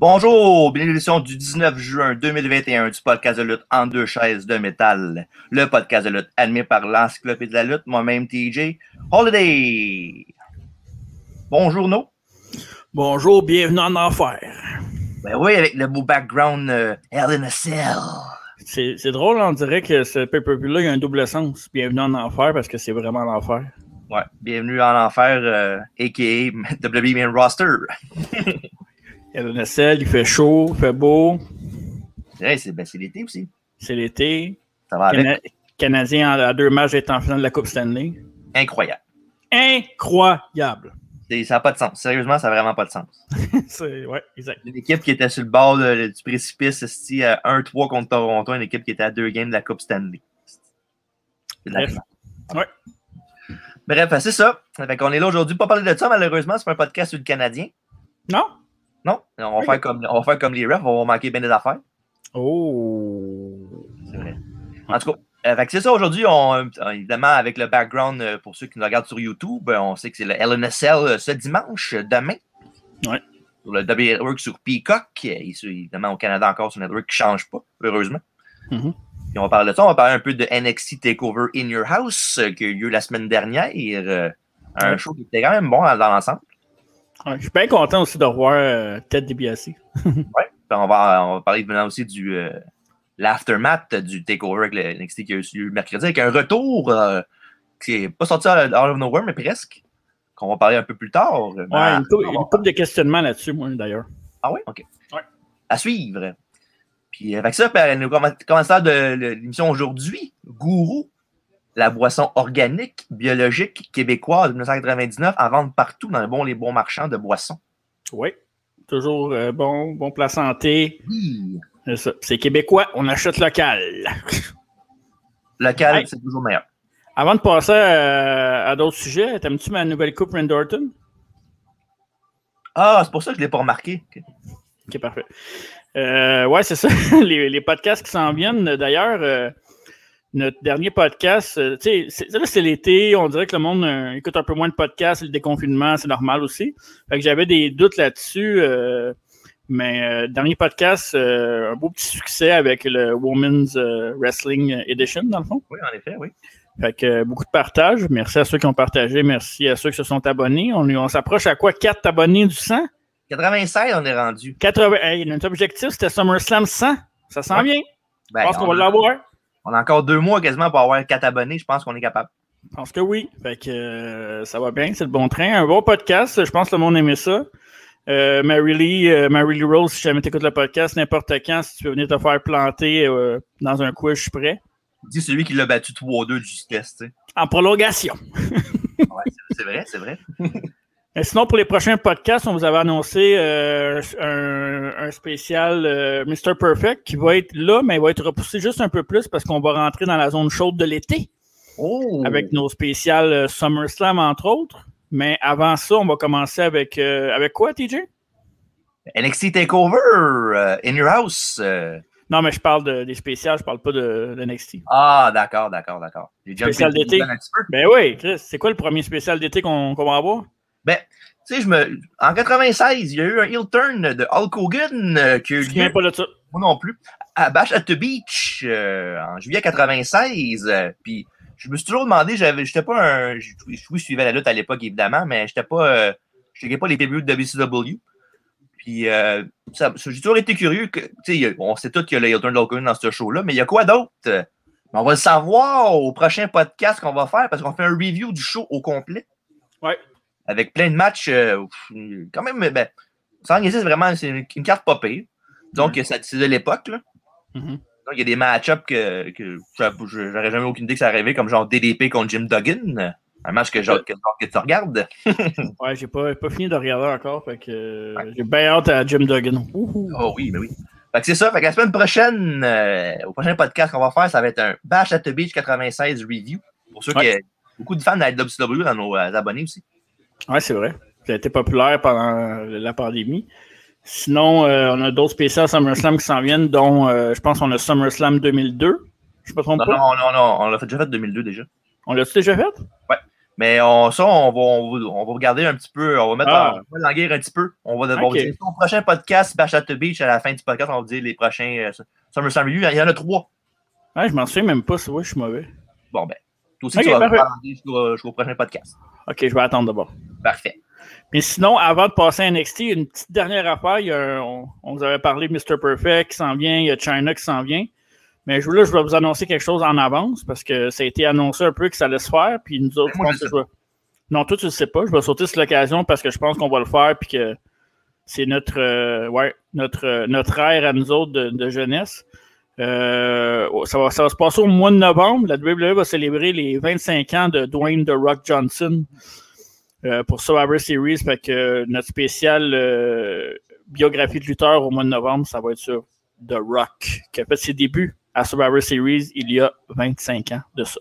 Bonjour, bienvenue à l'édition du 19 juin 2021 du podcast de lutte en deux chaises de métal. Le podcast de lutte animé par l'encyclopédie de la lutte, moi-même TJ Holiday. Bonjour, No. Bonjour, bienvenue en enfer. Ben oui, avec le beau background euh, Hell in a Cell. C'est drôle, on dirait que ce pay-per-view-là, il y a un double sens. Bienvenue en enfer parce que c'est vraiment l'enfer. Ouais, bienvenue en enfer, euh, a.k.a. WWE Main Roster. Il y a le nacelle, il fait chaud, il fait beau, c'est ben, c'est l'été aussi. c'est l'été. Ça va avec. Cana- Canadien à deux matchs est en finale de la Coupe Stanley. Incroyable. Incroyable. Ça n'a pas de sens. Sérieusement, ça n'a vraiment pas de sens. c'est, ouais, exact. Une équipe qui était sur le bord de- du précipice, à 1-3 contre Toronto, une équipe qui était à deux games de la Coupe Stanley. C'est Bref. Ouais. Bref, c'est ça. Fait qu'on est là aujourd'hui. Pas parler de ça, malheureusement. C'est pas un podcast sur le Canadien. Non? Non? On va, faire, comme, on va faire comme les refs. On va manquer bien des affaires. Oh. C'est vrai. En tout cas, euh, c'est ça aujourd'hui. On, euh, évidemment, avec le background, euh, pour ceux qui nous regardent sur YouTube, euh, on sait que c'est le LNSL euh, ce dimanche, demain. Ouais. Sur le W Network sur Peacock. Et évidemment, au Canada encore, sur le network qui ne change pas, heureusement. Puis on va parler de ça. On va parler un peu de NXT TakeOver in Your House, qui a eu lieu la semaine dernière. un Ouais. show qui était quand même bon dans l'ensemble. Ouais, je suis bien content aussi de revoir euh, Ted DiBiase. On va, on va parler maintenant aussi du euh, l'aftermath du takeover avec le NXT qui a eu lieu mercredi, avec un retour euh, qui n'est pas sorti out of nowhere, mais presque. Qu'on va parler un peu plus tard. Mais- Ouais, une, couple, une couple de questionnements là-dessus, moi, d'ailleurs. Ah oui? OK. Ouais. À suivre. Puis avec ça, puis, le comm- commentateur de l'émission aujourd'hui, Gourou, la boisson organique, biologique, québécoise de 1999, à vendre partout dans les bons, les bons marchands de boissons. Oui. Toujours euh, bon, bon plat santé. Oui. C'est québécois, on achète local. Local, c'est toujours meilleur. Avant de passer euh, à d'autres sujets, t'aimes-tu ma nouvelle coupe Randy Orton? Ah, c'est pour ça que je ne l'ai pas remarqué. OK. Ok, parfait. Euh, ouais, c'est ça. les, les podcasts qui s'en viennent. D'ailleurs, euh, notre dernier podcast, euh, tu sais, c'est- là, c'est l'été. On dirait que le monde euh, écoute un peu moins de podcasts. Le déconfinement, c'est normal aussi. Fait que j'avais des doutes là-dessus. euh, mais euh, dernier podcast, euh, un beau petit succès avec le Women's euh, Wrestling Edition, dans le fond. Oui, en effet, oui. Fait que euh, beaucoup de partage. Merci à ceux qui ont partagé. Merci à ceux qui se sont abonnés. On, on s'approche à quoi? 4 abonnés du 100? 96, on est rendu. 80. Hey, notre objectif, c'était SummerSlam 100. Ça s'en Ouais. vient. Ben, Je pense qu'on on va l'avoir. On a encore deux mois quasiment pour avoir quatre abonnés. Je pense qu'on est capable. Je pense que oui. Fait que euh, ça va bien, c'est le bon train. Un bon podcast. Je pense que le monde aimait ça. Euh, Mary Lee, euh, Mary Lee Rose, si jamais t'écoutes le podcast, n'importe quand, si tu veux venir te faire planter dans un quiz, je suis prêt. Dis celui qui l'a battu 3-2 du test. tu sais. En prolongation. Ouais, c'est vrai, c'est vrai. Et sinon, pour les prochains podcasts, on vous avait annoncé euh, un, un spécial euh, Mr. Perfect qui va être là, mais il va être repoussé juste un peu plus parce qu'on va rentrer dans la zone chaude de l'été. Oh! avec nos spéciales euh, SummerSlam, entre autres. Mais avant ça, on va commencer avec, euh, avec quoi, TJ? NXT TakeOver euh, in your house. euh. Non, mais je parle de- des spéciales, je parle pas de, de NXT. Ah, d'accord, d'accord, d'accord. Spécial d'été. Ben oui, Chris, c'est quoi le premier spécial d'été qu'on qu'on va avoir? Ben, tu sais, je me. En 96, il y a eu un heel turn de Hulk Hogan euh, qui a eu lieu, pas de ça. moi non plus, à Bash at the Beach euh, en juillet 96. euh, Puis je me suis toujours demandé, j'avais, j'étais pas un. je- je suivais la lutte à l'époque, évidemment, mais j'étais pas. Euh, je checkais pas les PBU de WCW. Puis euh, j'ai toujours été curieux que. On sait tous qu'il y a le Hulk Hogan dans ce show-là, mais il y a quoi d'autre? On va le savoir au prochain podcast qu'on va faire parce qu'on fait un review du show au complet. Ouais. Avec plein de matchs. euh, quand même, ben, sans niaiser, c'est vraiment c'est une, une carte pas pire. Donc, ça- c'est de l'époque. là. Mhm. Donc, il y a des match-ups que, que j'a- j'aurais jamais aucune idée que ça arrivait, comme genre DDP contre Jim Duggan. Un match que, genre, que, que tu regardes. Ouais, j'ai pas, pas fini de regarder encore, fait que j'ai bien hâte à Jim Duggan. Ouhou. Oh oui, mais oui. Fait que c'est ça. Fait que la semaine prochaine, euh, au prochain podcast qu'on va faire, ça va être un Bash at the Beach 96 review. Pour ceux Ouais. qui beaucoup de fans de la WCW dans nos euh, abonnés aussi. Ouais, c'est vrai. Ça a été populaire pendant la pandémie. Sinon, euh, on a d'autres spéciales SummerSlam qui s'en viennent, dont euh, je pense qu'on a SummerSlam 2002. Je me trompe Non, pas? non, non, non, on l'a déjà fait 2002 déjà. On l'a-tu déjà fait? Mais on, ça, on va, on, va, on va regarder un petit peu. On va mettre Ah. en, va un petit peu. On va devoir Ok. dire son prochain podcast, Bash at the Beach, à la fin du podcast, on va dire les prochains euh, SummerSlam Review. Il y en a trois. Ouais, je m'en souviens même pas, c'est vrai, je suis mauvais. Bon, ben, toi aussi, tu vas parfait. parler jusqu'au jusqu'au prochain podcast. Ok, je vais attendre d'abord. Parfait. Mais sinon, avant de passer à NXT, une petite dernière affaire. Il y a un- on, on vous avait parlé de Mr. Perfect qui s'en vient, il y a China qui s'en vient. Mais je, là, je vais vous annoncer quelque chose en avance parce que ça a été annoncé un peu que ça allait se faire. Puis nous autres, je je pense que je vais- Non, toi, tu ne le sais pas. Je vais sauter sur l'occasion parce que je pense qu'on va le faire. Puis que c'est notre, euh, ouais, notre, euh, notre ère à nous autres de, de jeunesse. Euh, ça, va, ça va se passer au mois de novembre. La WWE va célébrer les 25 ans de Dwayne The Rock Johnson euh, pour Survivor Series. Fait que euh, notre spécial euh, biographie de lutteur au mois de novembre, ça va être sur The Rock, qui a fait ses débuts à Survivor Series il y a 25 ans de ça.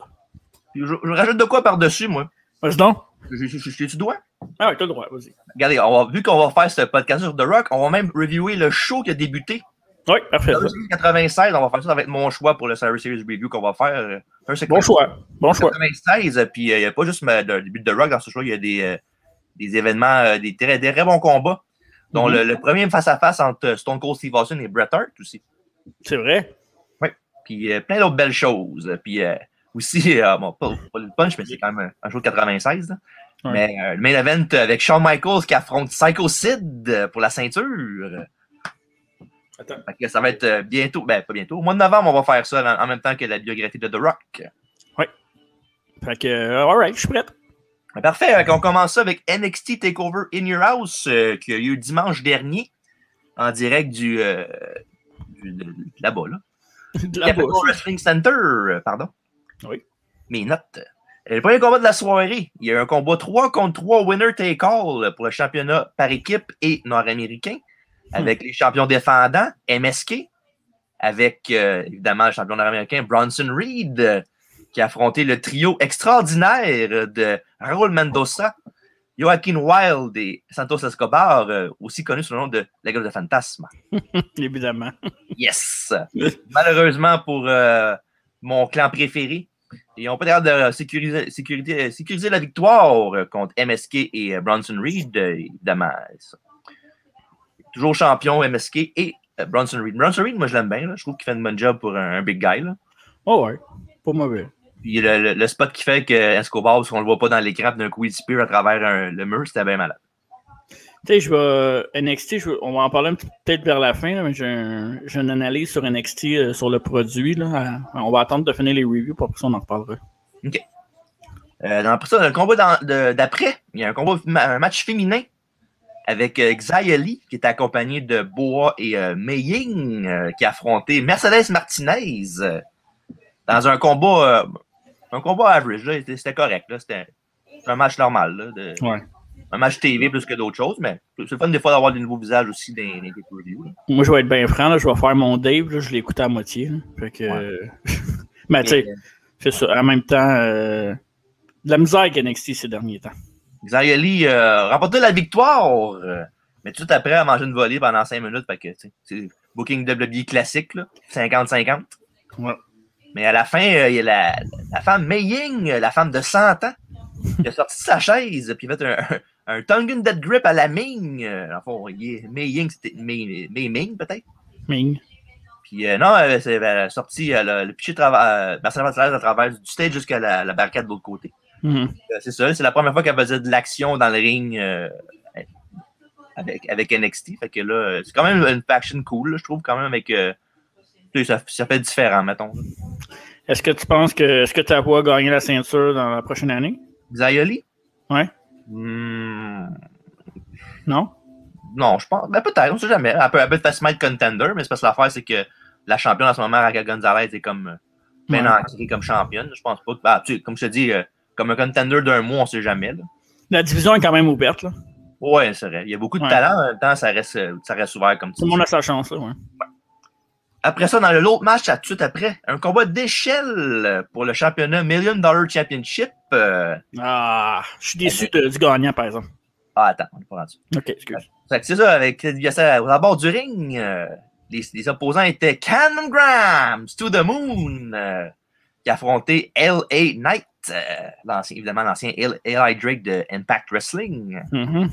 Je, je rajoute de quoi par-dessus, moi? Vas-y donc. Je, je, je, je- tu dois? Ah ouais, t'as le droit, vas-y. Regardez, on va, vu qu'on va faire ce podcast sur The Rock, on va même reviewer le show qui a débuté. Oui, parfait. Dans le 96, on va faire ça avec mon choix pour le Survivor Series Review qu'on va faire. euh, Bon choix. Bon choix. 96, euh, puis euh, il n'y a pas juste le début de Rock dans ce show, il y a des, euh, des événements, euh, des, très, des très bons combats, dont Mhm. le, le premier face-à-face entre Stone Cold Steve Austin et Bret Hart aussi. C'est vrai. Puis euh, plein d'autres belles choses. Puis aussi, euh, bon, pas, pas le punch, mais c'est quand même un, un show de 96. là. Ouais. Mais le main event avec Shawn Michaels qui affronte Psycho Sid pour la ceinture. Attends. Fait que ça va être euh, bientôt, ben pas bientôt, au mois de novembre, on va faire ça en, en même temps que la biographie de The Rock. Fait que, euh, alright, je suis prêt. Ben, Parfait, fait qu'on commence ça avec NXT TakeOver In Your House euh, qui a eu dimanche dernier en direct du, euh, du- de, là-bas, là. De la Capital. Wrestling Center, euh, pardon. Oui. Mes notes. Euh, Le premier combat de la soirée, il y a eu un combat 3 contre 3 winner take all pour le championnat par équipe et nord-américain avec les champions défendants MSK, avec euh, évidemment le champion nord-américain Bronson Reed euh, qui a affronté le trio extraordinaire de Raúl Mendoza, Joaquin Wild et Santos Escobar, euh, aussi connu sous le nom de la gueule de fantasme. Évidemment. Yes! Malheureusement pour euh, mon clan préféré, ils n'ont pas l'air de sécuriser, sécuriser- sécuriser la victoire contre MSK et Bronson Reed, évidemment. Toujours champion MSK et euh, Bronson Reed. Bronson Reed, moi je l'aime bien. là. Je trouve qu'il fait une bonne job pour un, un big guy. Là. Oh ouais. Pas mauvais. Puis le, le- le spot qui fait que Escobar, parce qu'on le voit pas dans l'écran, d'un coup il spear à travers un- le mur, c'était bien malade. Tu sais, je vais. NXT, je vais- on va en parler peut-être vers la fin, là, mais j'ai un- j'ai une analyse sur NXT euh, sur le produit. Là. On va attendre de finir les reviews, pour après ça, on en reparlera. Euh, dans, après ça, le combat d'après, il y a un combat, un match féminin avec euh, Xia Li, qui est accompagné de Boa et euh, Mei Ying, euh, qui a affronté Mercedes Martinez dans un combat, un combat average. C'était correct. C'était un match normal. là, de- Ouais. Un match TV plus que d'autres choses, mais c'est le fun des fois d'avoir des nouveaux visages aussi dans les là. Moi, je vais être bien franc, là, je vais faire mon Dave, là, je l'ai écouté à moitié. Fait que. mais tu sais, c'est ça. En même temps, euh, de la misère avec NXT ces derniers temps. Xia Li euh, remporté la victoire, euh, mais tout après, a mangé une volée pendant 5 minutes. Fait que, c'est Booking WWE classique, là, 50-50. Ouais. Mais à la fin, euh, il y a la, la femme Mei Ying, euh, la femme de 100 ans, qui a sorti de sa chaise, puis fait un, un, Tongan Dead Grip à la Ming. Euh, en fond, il est- Mei Ying, c'était Mei, Mei Ming, peut-être. Ming. Puis euh, non, elle, elle a sorti elle a- le pitché euh, Marcel Martinez à travers du stage jusqu'à la, la barricade de l'autre côté. Euh, c'est ça, c'est la première fois qu'elle faisait de l'action dans le ring euh, avec, avec NXT. Fait que là, euh, c'est quand même une faction cool, là, je trouve, quand même, avec. euh, ça, ça fait différent, mettons. Est-ce que tu penses que est-ce que tu vas gagner la ceinture dans la prochaine année? Xayoli? Ouais. Hmm, Non? non, je pense. Ben, peut-être, on sait jamais. Elle peut, elle peut facilement être contender, mais c'est parce que l'affaire, c'est que la championne en ce moment, Raquel Gonzalez, est comme. bien Ouais. comme championne. Je pense pas. que- bah, tu sais, comme je te dis, comme un contender d'un mois, on sait jamais. Là. La division est quand même ouverte. Là. Ouais, c'est vrai. Il y a beaucoup de Ouais. talent. En même temps, ça reste, ça reste ouvert comme tu Tout le monde a sa chance. Là, ouais. Après ça, dans l'autre match, tout de suite après, un combat d'échelle pour le championnat Million Dollar Championship. euh, Ah, je suis déçu de- du gagnant, par exemple. Ah, attends, on est pas rendu. Ok, excuse. C'est ça, avec à bord du ring, euh, les, les opposants étaient Cameron Grams, To The Moon, euh, qui a affronté L.A. Knight, euh, évidemment l'ancien L.A. Drake de Impact Wrestling. Mhm.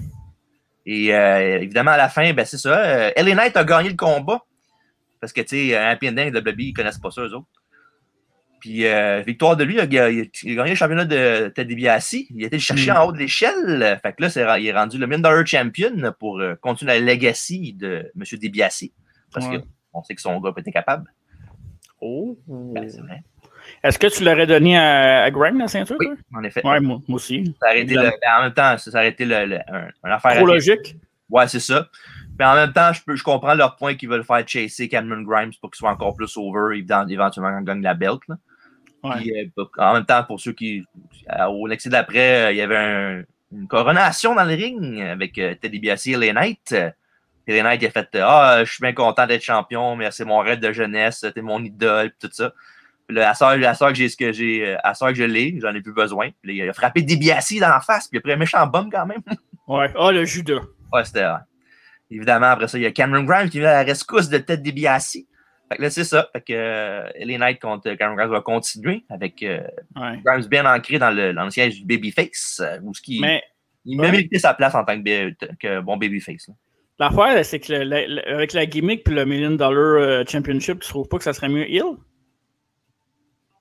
Et euh, évidemment, à la fin, ben, c'est ça. euh, L.A. Knight a gagné le combat. Parce que, tu sais, un Pindin et WWE, ils connaissent pas ça, eux autres. Puis, euh, victoire de lui, il a, il gagné le championnat de Ted DiBiase. Il a été le chercher Mm. en haut de l'échelle. Fait que là, il est rendu le Million Dollar Champion pour euh, continuer la legacy de M. DiBiase. Parce Ouais. qu'on sait que son gars peut être capable. Oh. Ben, c'est vrai. Est-ce que tu l'aurais donné à, à Graham, la ceinture, Oui, en effet. Ouais, moi, moi aussi. Ça été le- en même temps, ça aurait été le, le- un, un affaire. Trop logique. Ouais, c'est ça. Mais en même temps, je, peux, je comprends leur point qu'ils veulent faire chasser Cameron Grimes pour qu'il soit encore plus over, éventuellement, quand il gagne la belt. là. Ouais. Puis, euh, en même temps, pour ceux qui. euh, Au Nexi d'après, euh, il y avait un- une coronation dans le ring avec Teddy Biassi et les les Knights, il a fait Ah, je suis bien content d'être champion, mais c'est mon rêve de jeunesse, t'es mon idole, tout ça. À soeur, à soeur que j'ai ce que j'ai, euh, à soeur que je l'ai, j'en ai plus besoin. Puis il a frappé DiBiase dans la face, puis il a pris un méchant bum quand même. Ouais. Ah, le Judas. Ouais, c'était. Évidemment, après ça, il y a Cameron Grimes qui vient à la rescousse de Ted DiBiase. Fait que là, c'est ça. Fait que euh, LA Knight contre Cameron Grimes va continuer avec euh, Ouais. Grimes bien ancré dans le, dans le siège du Babyface, euh, où ce qui, Mais il ouais. mérité sa place en tant que, bon Babyface. là. l'affaire, c'est que le- le- le- avec la gimmick puis le Million Dollar euh, Championship, tu trouves pas que ça serait mieux Hill?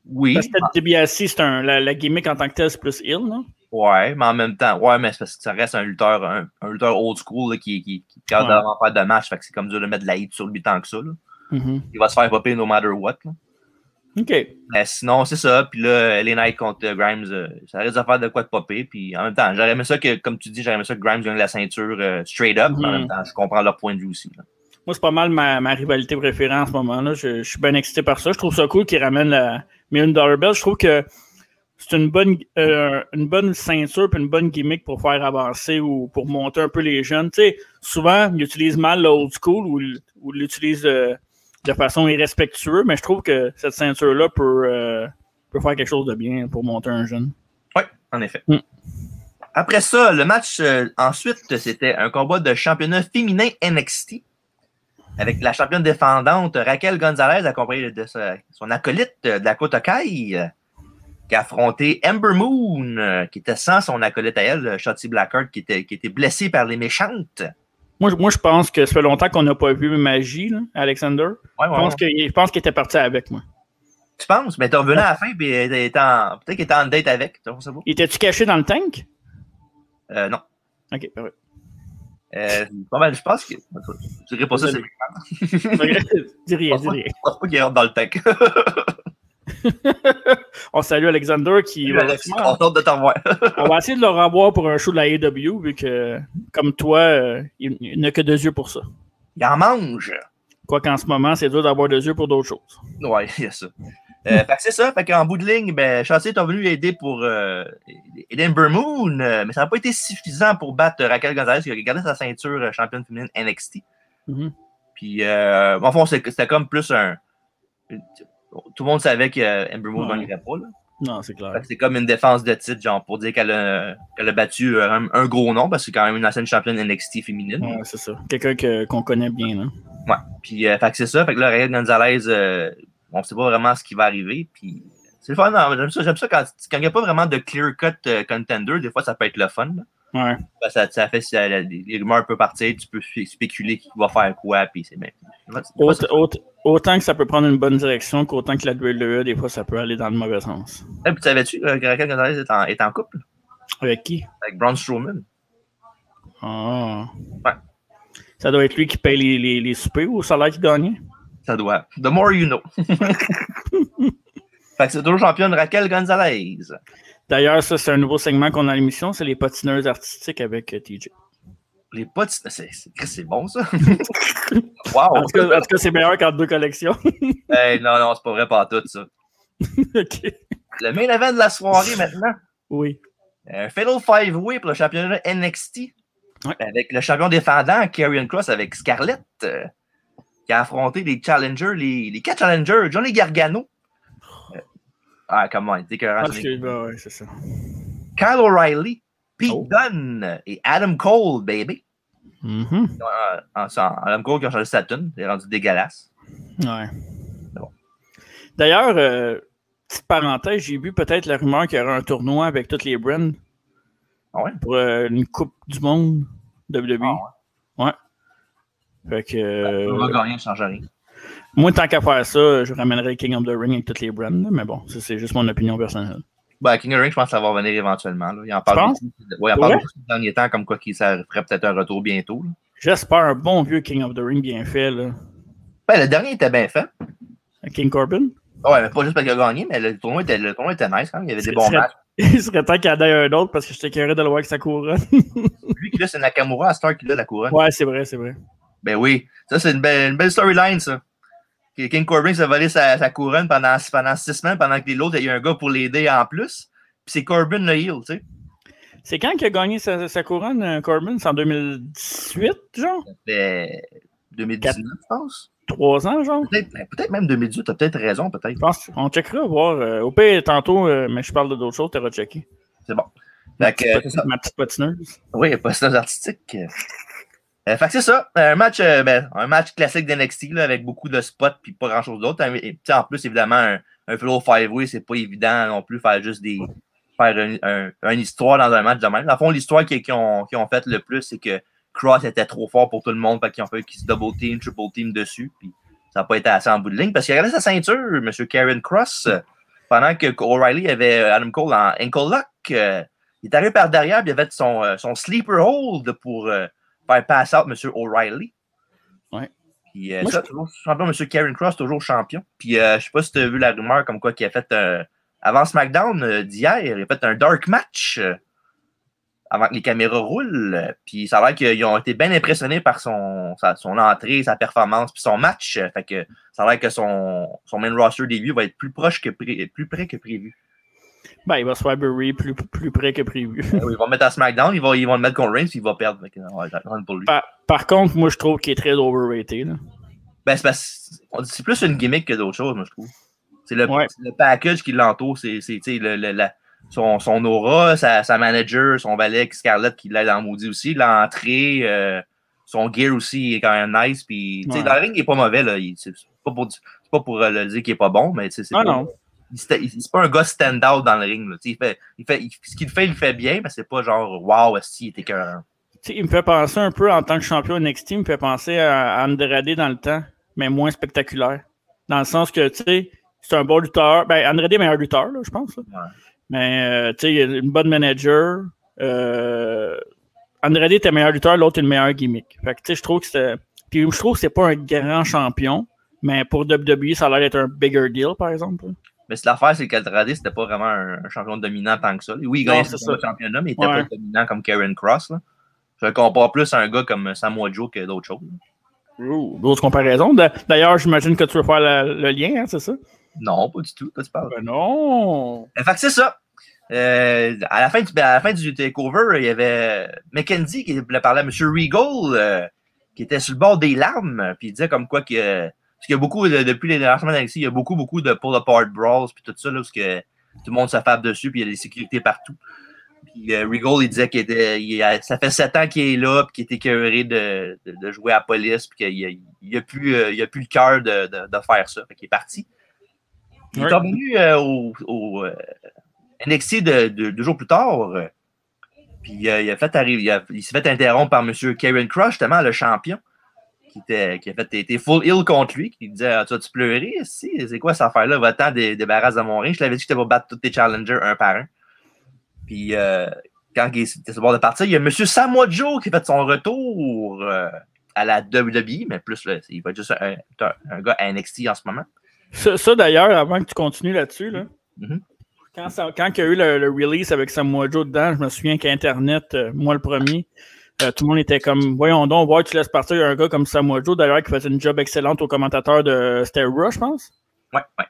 Oui, Parce que DiBiase, c'est un. La, la gimmick en tant que tel, c'est plus Hill, non? ouais, mais en même temps, ouais, mais c'est parce que ça reste un lutteur, un, un lutteur old school là, qui, qui, qui capable Ouais. faire de match. Fait que c'est comme dur de mettre de la hit sur lui tant que ça. là. Mhm. Il va se faire popper no matter what. là. OK. Mais sinon, c'est ça. Puis là, les Knight contre Grimes, euh, ça risque de faire de quoi de popper. Puis en même temps, j'aurais aimé ça que, comme tu dis, j'aurais aimé ça que Grimes gagne la ceinture euh, straight up. Mais en même temps, je comprends leur point de vue aussi. là. Moi, c'est pas mal ma, ma rivalité préférée en ce moment-là. Je, je suis bien excité par ça. Je trouve ça cool qu'ils ramènent la Million Dollar Belt. Je trouve que c'est une bonne, euh, une bonne ceinture et une bonne gimmick pour faire avancer ou pour monter un peu les jeunes. Tu sais, souvent, ils utilisent mal le old school ou, l'utilisent euh, de façon irrespectueuse, mais je trouve que cette ceinture-là peut, euh, peut faire quelque chose de bien pour monter un jeune. Oui, en effet. Mm. Après ça, le match euh, ensuite, c'était un combat de championnat féminin NXT avec la championne défendante Raquel Gonzalez accompagnée de son acolyte Dakota Kai euh, qui a affronté Ember Moon qui était sans son acolyte à elle, Shotzi Blackheart qui était, qui était blessée par les méchantes. Moi, je- moi, je pense que ça fait longtemps qu'on n'a pas vu Magie, là, Alexander. Ouais, Je ouais, pense ouais. qu'il je pense qu'il était parti avec moi. Tu penses? Mais t'es revenu à la fin puis peut-être qu'elle était en date avec. Il était-tu caché dans le tank? Euh, non. Ok, parfait. Euh, pas mal, je pense que. Je dirais pas ça, c'est. dis rien, Je dis pense rien. pas qu'il rentre dans le tank. On salue Alexander qui va On tente de t'en revoir. On va essayer de le revoir pour un show de la AEW, vu que, comme toi, euh, il, n'a que deux yeux pour ça. Il en mange. Quoique en ce moment, c'est dur d'avoir deux yeux pour d'autres choses. Ouais, il y a ça. Euh, fait que c'est ça. Fait qu'en bout de ligne, ben, Chassé est venu aider pour euh, aider Ember Moon, euh, mais ça n'a pas été suffisant pour battre Raquel Gonzalez qui a gardé sa ceinture euh, championne féminine NXT. Mhm. Puis, euh, en fond, c'était comme plus un. Tout le monde savait que euh, Ember Moon gagnerait pas. Là. Non, c'est clair. C'est comme une défense de titre, genre pour dire qu'elle a, a battu un, un gros nom, parce que c'est quand même une ancienne championne NXT féminine. Ouais, c'est ça. Quelqu'un que- qu'on connaît bien. Là. Ouais. Puis, euh, fait que c'est ça. Fait que là, Raquel Gonzalez, euh, on sait pas vraiment ce qui va arriver. Puis, c'est le fun. non, J'aime ça, j'aime ça quand quand il n'y a pas vraiment de clear-cut euh, contender. Des fois, ça peut être le fun. Ouais. Ben, ça, ça fait si euh, les, rumeurs peuvent partir, tu peux spé- spéculer qui va faire quoi. Puis, c'est Autant, que ça peut prendre une bonne direction qu'autant que la WWE, des fois, ça peut aller dans le mauvais sens. Eh, puis, savais-tu euh, que Raquel Gonzalez est en, est en couple? Avec qui? avec Braun Strowman? Ah. Ouais. Ça doit être lui qui paye les, les, les soupers ou au salaire qu'il gagnait? Ça doit. The more you know. fait que c'est toujours championne Raquel Gonzalez. D'ailleurs, ça, c'est un nouveau segment qu'on a à l'émission, c'est les patineuses artistiques avec euh, TJ. Les potes, c'est, c'est, c'est bon ça. wow. En tout cas, en tout cas, c'est meilleur qu'en deux collections. Hey, non, non, c'est pas vrai, pas tout ça. ok. Le main event de la soirée maintenant. Oui. Un Fatal Five Way pour le championnat NXT. Ouais. Avec le champion défendant, Karrion Cross, avec Scarlett, euh, qui a affronté les challengers, les, les quatre challengers, Johnny Gargano. Euh, ah, comment, il Johnny que, bah ouais, c'est ça. Kyle O'Reilly, Pete Oh. Dunne et Adam Cole, baby. En- en- Adam Cole qui a changé sa tune, il est rendu dégueulasse. Ouais. Bon. D'ailleurs, euh, petite parenthèse, j'ai vu peut-être la rumeur qu'il y aurait un tournoi avec toutes les brands. Ah ouais? Pour euh, une Coupe du Monde WWE. Ah ouais. Fait que. On va euh, gagner, ça change rien. moi, tant qu'à faire ça, je ramènerais King of the Ring avec toutes les brands. mais bon, ça, c'est juste mon opinion personnelle. Ben, King of the Ring, je pense que ça va revenir éventuellement. Là. Il en parle beaucoup. Ouais, il en parle beaucoup ces derniers temps, comme quoi qu'il ça ferait peut-être un retour bientôt. J'espère un bon vieux King of the Ring bien fait. Là. Ben, le dernier était bien fait. King Corbin? Ouais, mais pas juste parce qu'il a gagné, mais le tournoi était, le tournoi était nice quand même. Il y avait des bons c'est- matchs. Il serait temps qu'il y en ait un autre parce que j'étais curé de le voir avec sa couronne. Lui qui là, c'est Nakamura à Star qui a la couronne. ouais, c'est vrai, c'est vrai. Ben oui. Ça, c'est une belle, une belle storyline, ça. King Corbin s'est volé sa, sa couronne pendant, pendant six semaines, pendant que l'autre, il y a un gars pour l'aider en plus. Puis c'est Corbin le heel, tu sais. C'est quand qu'il a gagné sa, sa couronne, euh, Corbin? C'est en 2018, genre? Ça fait 2019, je pense. Trois ans, genre? Peut-être ben, peut-être même 2018, t'as peut-être raison, peut-être. On checkera, voir. euh, au pire, tantôt, euh, mais je parle de d'autres choses, tu checké. C'est bon. Ma, Fait petite ma petite patineuse. Oui, postage artistique. Euh, fait que c'est ça. Un match, euh, ben, un match classique d'NXT avec beaucoup de spots puis pas grand chose d'autre. En plus, évidemment, un, flow five-way, c'est pas évident non plus faire juste des. faire un, une histoire dans un match de même. Dans le fond, l'histoire qu'ils qui ont, qui ont fait le plus, c'est que Cross était trop fort pour tout le monde, fait qu'ils ont fait qu'ils se double team, triple team dessus. Puis ça n'a pas été assez en bout de ligne parce qu'il regardait sa ceinture, M. Karen Cross, pendant que O'Reilly avait euh, Adam Cole en ankle lock. euh, il est arrivé par derrière, puis il avait son, son sleeper hold pour faire pass out M. O'Reilly. Ouais. Puis euh, Moi, ça, je- toujours champion, M. Karen Cross, toujours champion. Puis euh, je sais pas si tu as vu la rumeur comme quoi qu'il a fait euh, avant SmackDown euh, d'hier, il a fait un dark match euh, avant que les caméras roulent. Puis ça a l'air qu'ils ont été bien impressionnés par son, sa- son entrée, sa performance, puis son match. Fait que ça a l'air que son, son main roster début va être plus proche que pré- plus près que prévu. Ben, il va se faire bury plus, plus près que prévu. Euh, Ils vont le mettre à SmackDown, ils vont, ils vont le mettre contre Reigns, puis il va perdre. Pour lui. par, par contre, moi, je trouve qu'il est très overrated. là. Ben, c'est plus une gimmick que d'autres choses, moi, je trouve. C'est le, Ouais. c'est le package qui l'entoure, c'est le, le- la- son, son aura, sa, sa manager, son valet Scarlett qui l'aide en maudit aussi, l'entrée, euh, son gear aussi est quand même nice. Puis, Ouais. dans le ring, il est pas mauvais. Là. Il- C'est pas pour, c'est pas pour euh, le dire qu'il est pas bon, mais c'est Ah pas- non. Il- c'est c'est pas un gars stand-out dans le ring. Là. Il fait, il fait, il- ce qu'il fait, il le fait bien, mais c'est pas genre wow, si il était qu'un. Il me fait penser un peu, en tant que champion NXT, il me fait penser à Andrade dans le temps, mais moins spectaculaire. Dans le sens que, tu sais, c'est un bon lutteur. Ben, Andrade est meilleur lutteur, là, je pense. là. Ouais. Mais, euh, tu sais, il a une bonne manager. Euh, Andrade était meilleur lutteur, l'autre est le meilleur gimmick. Fait que, tu sais, je trouve que c'était. Puis, je trouve que c'est pas un grand champion, mais pour WWE, ça a l'air d'être un bigger deal, par exemple. Mais c'est l'affaire, c'est qu'Andrade, c'était pas vraiment un, champion dominant tant que ça. Oui, il son ça. championnat, mais il était Ouais. pas dominant comme Karen Cross. Là. Je le compare plus à un gars comme Samoa Joe que d'autres choses. D'autres comparaisons. D'a- D'ailleurs, j'imagine que tu veux faire le lien, hein, c'est ça? Non, pas du tout. Pas tu parles. Ben non! Euh, Fait que c'est ça. Euh, à, la fin du, ben, à la fin du takeover, il y avait Mackenzie qui voulait parler à M. Regal, euh, qui était sur le bord des larmes, puis il disait comme quoi que. Parce qu'il y a beaucoup, de- depuis les dernières semaines d'Alexis, il y a beaucoup, beaucoup de pull-apart brawls, puis tout ça, là, parce que tout le monde s'affabe dessus, puis il y a des sécurités partout. Puis euh, Regal, il disait qu'il était. il a- ça fait sept ans qu'il est là, puis qu'il était écœuré de, de, de jouer à la police, puis qu'il a, il a, plus, euh, il a plus le cœur de, faire ça. Fait qu'il est parti. Il Ouais. est revenu euh, au, au, euh, NXT de, de- deux jours plus tard. puis a fait il s'est fait interrompre par M. Karen Crush, justement, le champion, qui, était, qui a fait full ill contre lui, qui disait ah, Tu vas-tu pleurer si, C'est quoi cette affaire-là? Va-t'en dé- débarrasse de mon ring. Je t'avais dit que je t'avais battre tous tes challengers un par un. Puis euh, quand il était sur le bord de partir, il y a M. Samoa Joe qui a fait son retour euh, à la WWE, mais plus, là, il va être juste un, un- un gars à NXT en ce moment. Ça, ça, d'ailleurs, avant que tu continues là-dessus, là, Mhm. quand, ça- quand il y a eu le, le release avec Samoa Joe dedans, je me souviens qu'Internet, euh, moi le premier, euh, tout le monde était comme Voyons donc, voir, tu laisses partir un gars comme Samoa Joe, d'ailleurs, qui faisait une job excellente au commentateur de C'était je pense. Ouais, ouais.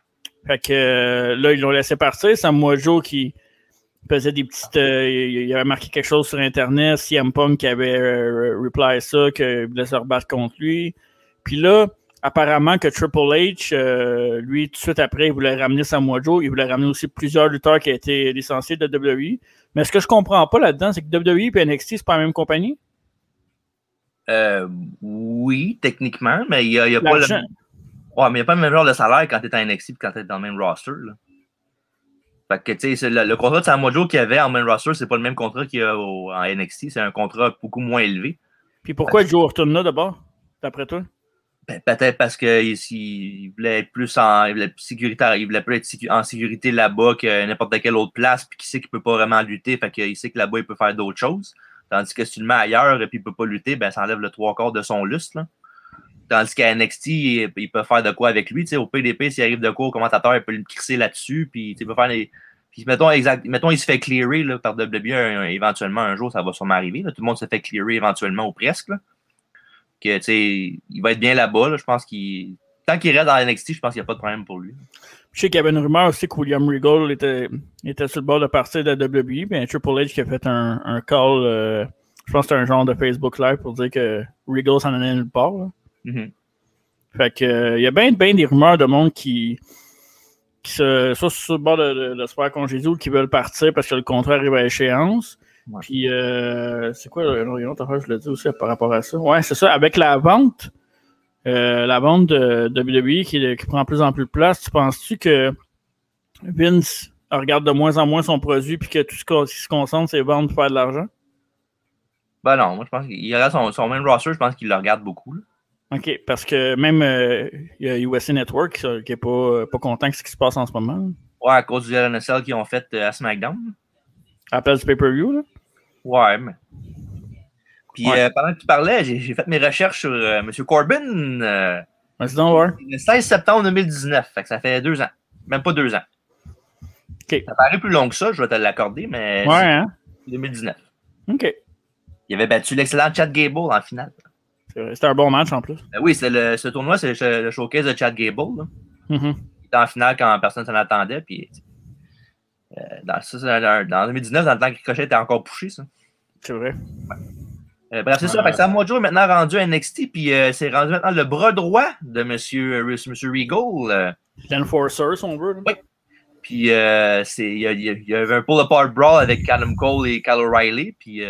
Fait que euh, là, ils l'ont laissé partir. Samoa Joe qui faisait des petites. euh, il il avait marqué quelque chose sur Internet. CM Punk qui avait euh, reply ça, qu'il voulait se rebattre contre lui. Puis là, apparemment que Triple H, euh, lui, tout de suite après, il voulait ramener Samoa Joe. Il voulait ramener aussi plusieurs lutteurs qui étaient licenciés de WWE. Mais ce que je comprends pas là-dedans, c'est que WWE et NXT, c'est pas la même compagnie? Euh, oui, techniquement, mais il n'y a, y a pas le Ouais, mais il n'y a pas le même genre de salaire quand tu es en NXT et quand tu es dans le même roster. Là. Fait que, tu sais, le, le, contrat de Samoa Joe qu'il y avait en main roster, c'est pas le même contrat qu'il y a au, en NXT. C'est un contrat beaucoup moins élevé. Puis pourquoi Joe retourne là d'abord, d'après toi? Ben, peut-être parce qu'il il voulait être plus en il il voulait plus être en sécurité là-bas que n'importe quelle autre place, puis qu'il sait qu'il peut pas vraiment lutter, fait qu'il sait que là-bas il peut faire d'autres choses. Tandis que si tu le mets ailleurs et puis il peut pas lutter, ben ça enlève le trois quarts de son lustre. Tandis qu'à NXT, il, peut faire de quoi avec lui. au PDP, s'il arrive de quoi au commentateur, il peut le crisser là-dessus. Puis faire. Puis mettons, exact, mettons, il se fait clearer là, par WWE éventuellement un jour, ça va sûrement arriver. Tout le monde se fait clearer éventuellement ou presque. Que, il va être bien là-bas. Là. Je pense qu'il. Tant qu'il reste dans NXT, je pense qu'il n'y a pas de problème pour lui. Je sais qu'il y avait une rumeur aussi que William Regal était, était sur le bord de partir de la WWE, mais Triple H qui a fait un, un call, euh, je pense que c'était un genre de Facebook Live pour dire que Regal s'en allait nulle part. Mm-hmm. Fait que euh, il y a bien ben des rumeurs de monde qui, qui se, soit sur le bord de, de, de se faire congédier ou qui veulent partir parce que le contrat arrive à échéance. Ouais. Puis, euh, c'est quoi, il y a une autre affaire, je le dis aussi par rapport à ça? Ouais, c'est ça, avec la vente, euh, la vente de, de WWE qui, qui, prend plus en plus de place, tu penses-tu que Vince regarde de moins en moins son produit puis que tout ce qui se concentre, c'est vendre pour faire de l'argent? Ben non, moi je pense qu'il regarde son, son main roster, je pense qu'il le regarde beaucoup. Là. OK, parce que même euh, il y a USA Network qui n'est pas, pas content de ce qui se passe en ce moment. Ouais, à cause du LNSL qu'ils ont fait à SmackDown. Place du pay-per-view, là? Ouais, mais. Puis ouais. euh, pendant que tu parlais, j'ai fait mes recherches sur euh, M. Corbin. Euh, donc. Le 16 septembre 2019. Fait que ça fait deux ans. Même pas deux ans. Ça paraît plus long que ça, je vais te l'accorder, mais. Ouais, hein? 2019. OK. Il avait battu l'excellent Chad Gable en finale. C'était un bon match en plus. Ben oui, le, ce tournoi, c'est le, showcase de Chad Gable. Là. Mm -hmm. Il était en finale quand personne s'en attendait. Puis, dans, ça, dans 2019, dans le temps que Ricochet était encore poussé, ça. C'est vrai. Ouais. Euh, bref, c'est ça. Fait que Samoa Joe est maintenant rendu à NXT, puis euh, c'est rendu maintenant le bras droit de Monsieur, Monsieur Regal. L'enforcer, si on veut. Oui. Puis euh, il y, avait un pull-apart brawl avec Adam Cole et Kyle O'Reilly, puis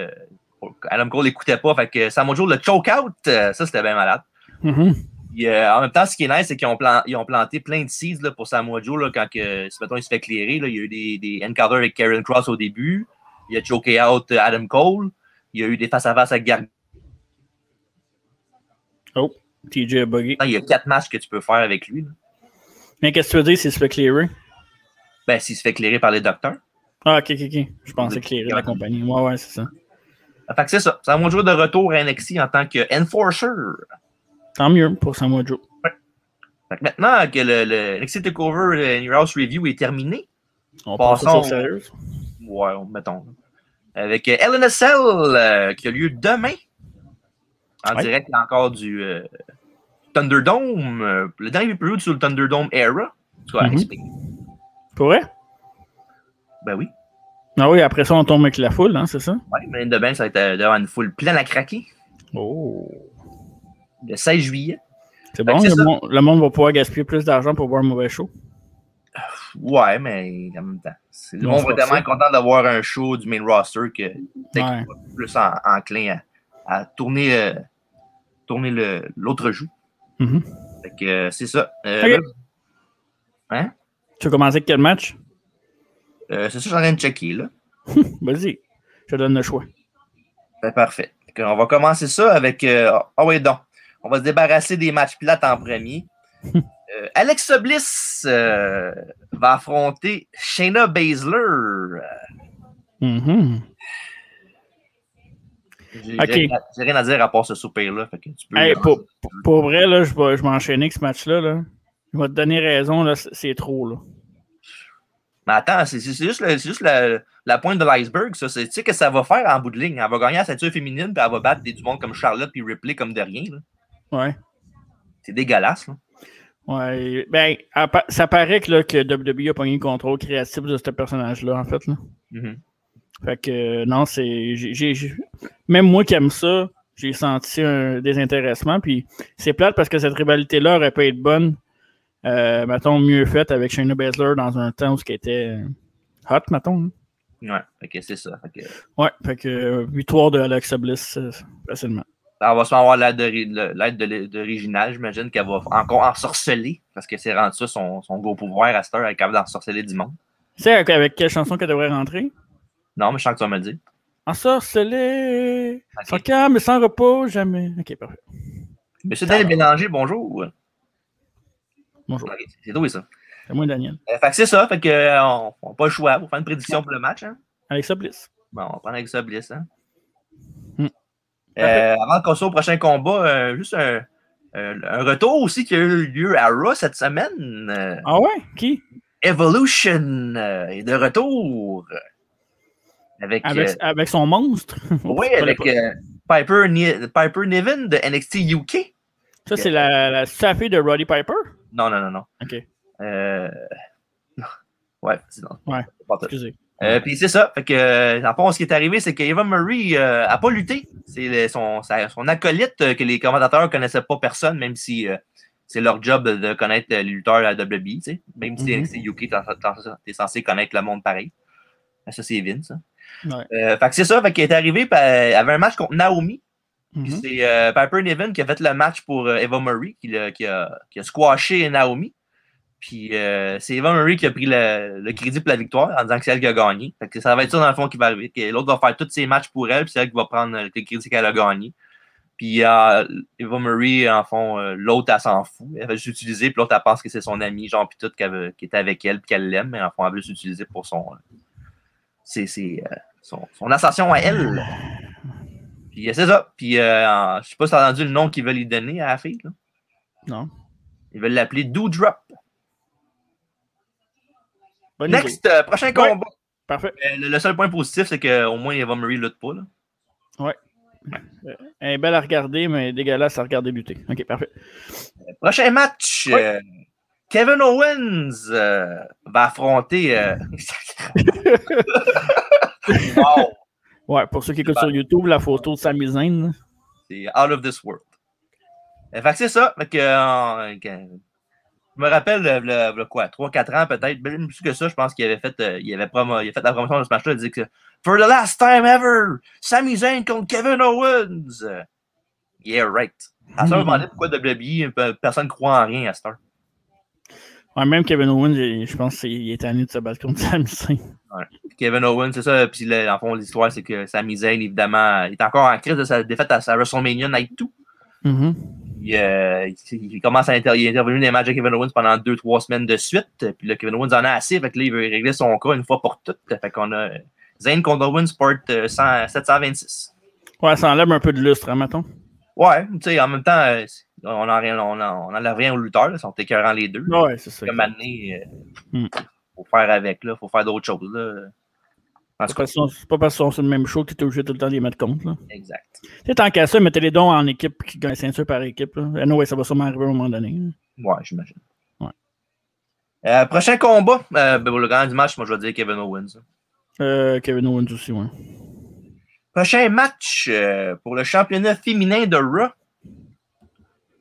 Adam Cole n'écoutait pas, fait que Samoa Joe le choke out. ça, c'était bien malade. Mm -hmm. Puis, en même temps, ce qui est nice, c'est qu'ils ont, plan ont, planté plein de seeds là, pour Samoa Joe là, quand que, si, mettons, il se fait clairer. Là, il y a eu des, des encounters avec Karen Cross au début. Il a choqué out Adam Cole. Il y a eu des face-à-face -face avec Gar Oh, TJ a bugué. Il y a quatre matchs que tu peux faire avec lui. Là. Mais qu'est-ce que tu veux dire s'il se fait clairer? Ben, s'il se fait clairer par les docteurs. Ah, ok, ok, ok. Je pensais clairer la compagnie. Ouais, ouais, c'est ça. Fait que c'est ça. Samoa Joe de retour à NXT en tant qu'enforcer. Tant mieux pour Samoa Joe. Ouais. Maintenant que le, le NXT Takeover New House Review est terminé, on passe. Ouais, mettons. Avec euh, LNSL euh, qui a lieu demain. En ouais. direct encore du euh, Thunderdome. Euh, le dernier période sur le Thunderdome Era. Tu vas mm -hmm. expliquer. Pour vrai? Ben oui. Ah oui, après ça, on tombe avec la foule, hein, c'est ça? Oui, mais demain, ça va être devant une foule pleine à craquer. Oh. Le 16 juillet. C'est bon, le, monde, le monde va pouvoir gaspiller plus d'argent pour voir un mauvais show. Ouais, mais en même temps. Le monde va tellement être content d'avoir un show du main roster que ouais. plus en, enclin à, à tourner, euh, tourner l'autre joue. Mm -hmm. Fait que euh, c'est ça. Euh, okay. là, hein? Tu veux commencer avec quel match? Euh, c'est ça, j'en ai de checker, là. Vas-y, je te donne le choix. Ben, parfait. On va commencer ça avec. Ah oh, oui, donc. On va se débarrasser des matchs plates en premier. euh, Alexa Bliss euh, va affronter Shayna Baszler. Mm -hmm. J'ai okay. rien à dire à part ce soupir-là. Hey, pour, vrai, là, je vais, je vais enchaîner avec ce match-là. Là. Je vais te donner raison, c'est trop. Là. Mais attends, c'est juste, le, juste la, la, pointe de l'iceberg, ça. Tu sais que ça va faire en bout de ligne? Elle va gagner la ceinture féminine, puis elle va battre des du monde comme Charlotte puis Ripley comme de rien. Là. Ouais. C'est dégueulasse, là. Ouais. Ben, ça paraît que, là, que WWE a pogné le contrôle créatif de ce personnage-là, en fait. Là. Mm -hmm. Fait que, non, c'est. Même moi qui aime ça, j'ai senti un désintéressement. Puis c'est plate parce que cette rivalité-là aurait pu être bonne, euh, mettons, mieux faite avec Shayna Baszler dans un temps où ce qui était hot, mettons. Ouais, fait que c'est ça. Ouais, fait que victoire de Alexa Bliss euh, facilement. Elle va sûrement avoir l'aide d'original, j'imagine qu'elle va encore ensorceler, parce que c'est rendu ça son, son gros pouvoir à cette heure, elle est capable d'ensorceler du monde. sais avec quelle chanson qu'elle devrait rentrer? Non, mais je sens que tu vas me le dire. Ensorcelé, okay. sans calme et sans repos, jamais. Ok, parfait. Monsieur Daniel Bélanger, bonjour. Bonjour. c'est toi, ça. C'est moi, Daniel. Euh, fait que c'est ça, fait que euh, on n'a pas le choix pour faire une prédiction pour le match. Hein? Alexa Bliss. Bon, on va prendre Alexa Bliss. Hein? Hmm. Euh, avant qu'on soit au prochain combat, euh, juste un, un, retour aussi qui a eu lieu à Raw cette semaine. Ah ouais? Qui? Evolution est de retour. Avec, avec, avec son monstre. oui, avec Piper, Piper Niven de NXT UK. Ça, c'est la, la de Roddy Piper? Non, non, non, non. OK. Euh... Ouais, c'est non. Ouais. Excusez. Euh, puis c'est ça. Fait que, en fond, ce qui est arrivé, c'est qu'Eva Murray euh, a pas lutté. C'est son, son acolyte euh, que les commentateurs connaissaient pas personne, même si euh, c'est leur job de connaître les lutteurs à la WWE. Même si Mhm. c'est UK, t'es censé connaître le monde pareil. Ça, c'est Vince. hein. Ouais. Euh, fait que c'est ça. Fait qu'elle est arrivée, puis elle avait un match contre Naomi. Puis Mhm. c'est euh, Piper Niven qui a fait le match pour euh, Eva Murray, qui, l'a- qui a, qui a squashé Naomi. Puis euh, c'est Eva Murray qui a pris le, le crédit pour la victoire en disant que c'est elle qui a gagné. Fait que ça va être ça dans le fond qui va arriver. L'autre va faire tous ses matchs pour elle, puis c'est elle qui va prendre euh, le crédit qu'elle a gagné. Puis euh, Eva Murray, en fond, euh, l'autre, elle s'en fout. Elle va juste utiliser, puis l'autre, elle pense que c'est son ami, genre, puis tout, qui était avec elle, puis qu'elle l'aime, mais en fond, elle veut juste utiliser pour son. c'est, c'est, son, son ascension à elle. Puis c'est ça. Puis je sais pas si t'as entendu le nom qu'ils veulent lui donner à la fille. Là. Non. Ils veulent l'appeler Doudrop. Bonne idée. Next, euh, prochain Ouais. combat. Parfait. Euh, le, le seul point positif, c'est qu'au moins Eva Murray lutte pas. Là. Elle est belle à regarder, mais dégueulasse à regarder lutter. Ok, parfait. Prochain match. Ouais. euh, Kevin Owens euh, va affronter. euh, wow! Ouais, pour ceux qui écoutent sur YouTube, la photo de Sami Zayn. C'est out of this world. Euh, fait que c'est ça. Fait que, euh, que- je me rappelle, le, le- le quoi, 3-4 ans peut-être, même plus que ça, je pense qu'il avait fait, euh, il avait promo- il a fait la promotion de ce match-là. Il dit que For the last time ever, Sami Zayn contre Kevin Owens. Yeah, right. À ça, on me demandait pourquoi WWE, pe- personne ne croit en rien à cette heure? Ouais, même Kevin Owens, je pense qu'il est tanné de se battre contre Sami Zayn. Kevin Owens, c'est ça. Puis, là, en fond, l'histoire, c'est que Sami Zayn, évidemment, il est encore en crise de sa défaite à sa WrestleMania Night 2. Mhm. Il, euh, il- commence à inter- il est intervenu dans les matchs de Kevin Owens pendant deux, trois semaines de suite. Puis là, Kevin Owens en a assez. Fait que là, il veut régler son cas une fois pour toutes. Fait qu'on a Zayn contre Owens Sport euh, 100 726. Ouais, ça enlève un peu de lustre, hein, mettons. Ouais, tu sais, en même temps, euh, on en, on en, on rien aux lutteurs. Là, ils sont écœurants les deux. Ouais, c'est ça. Comme année, euh, Hmm. faut faire avec, là, faut faire d'autres choses. Là. C'est pas parce qu'on- c'est pas parce qu'ils sont sur le même show que tu es obligé tout le temps de les mettre compte. Là. exact. Tu tant qu'à ça, mettez les dons en équipe qui gagne ceinture par équipe. Là. Anyway, ça va sûrement arriver à un moment donné. là. Ouais, j'imagine. Ouais. Euh, prochain combat, euh, ben, pour le grand du match, moi je vais dire Kevin Owens. Euh, Kevin Owens aussi, ouais. Prochain match euh, pour le championnat féminin de Raw.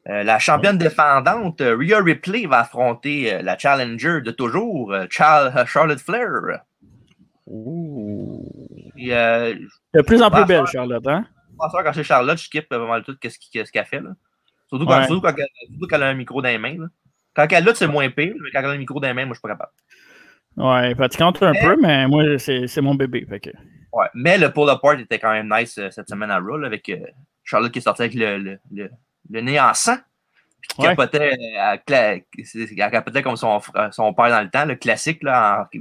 La championne défendante Rhea Ripley va affronter la challenger de toujours, Char- Charlotte Flair. Puis, euh, De plus en plus belle, Charlotte, hein? quand c'est Charlotte, je skip pas mal tout qu'est-ce qu'elle fait. Là. Surtout, quand, Ouais. surtout quand elle, surtout quand elle a un micro dans les mains. là. Quand elle lutte, c'est moins pire, mais quand elle a un micro dans les mains, moi, je suis pas capable. Ouais, fatigante un Mais- peu, mais moi, c'est mon bébé. Fait que... Ouais. Mais le pull apart était quand même nice euh, cette semaine à Raw, avec euh, Charlotte qui est sortie avec le, le, le, le nez en sang. Qui Ouais. capotait, euh, à capotait comme son, son père dans le temps, le classique, là, en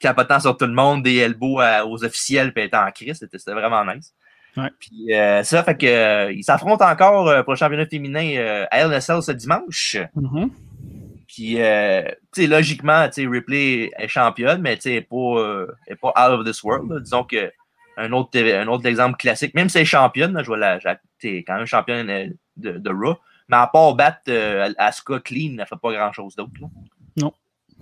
capotant sur tout le monde, des elbows à- aux officiels, puis était en crise. C'était vraiment nice. Ouais. Puis euh, ça, fait que euh, ils s'affrontent encore euh, pour le championnat féminin euh, à LSL ce dimanche. Mhm. Puis, euh, tu sais, logiquement, tu sais, Ripley est championne, mais tu sais, elle n'est pas, euh, elle est pas out of this world. là. Disons que un autre, un autre exemple classique, même si elle est championne, là, je vois la, quand même championne euh, de, de Raw, mais à part battre euh, Asuka clean, elle fait pas grand chose d'autre. Non.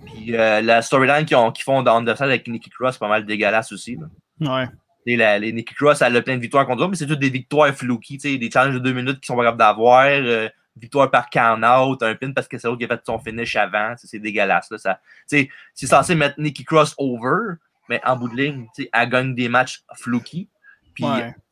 Puis euh, la storyline qu'ils ont- qu'ils font dans Underside avec Nikki Cross, c'est pas mal dégueulasse aussi. Là. Ouais. Sais, La, les Nikki Cross, elle a plein de victoires contre eux, mais c'est toutes des victoires sais, des challenges de deux minutes qui sont pas capables d'avoir, euh, victoire par count-out, un pin parce que c'est l'autre qui a fait son finish avant, c'est dégueulasse. Là, ça, c'est censé mettre Nikki Cross over, mais en bout de ligne, elle gagne des matchs flouky. Puis,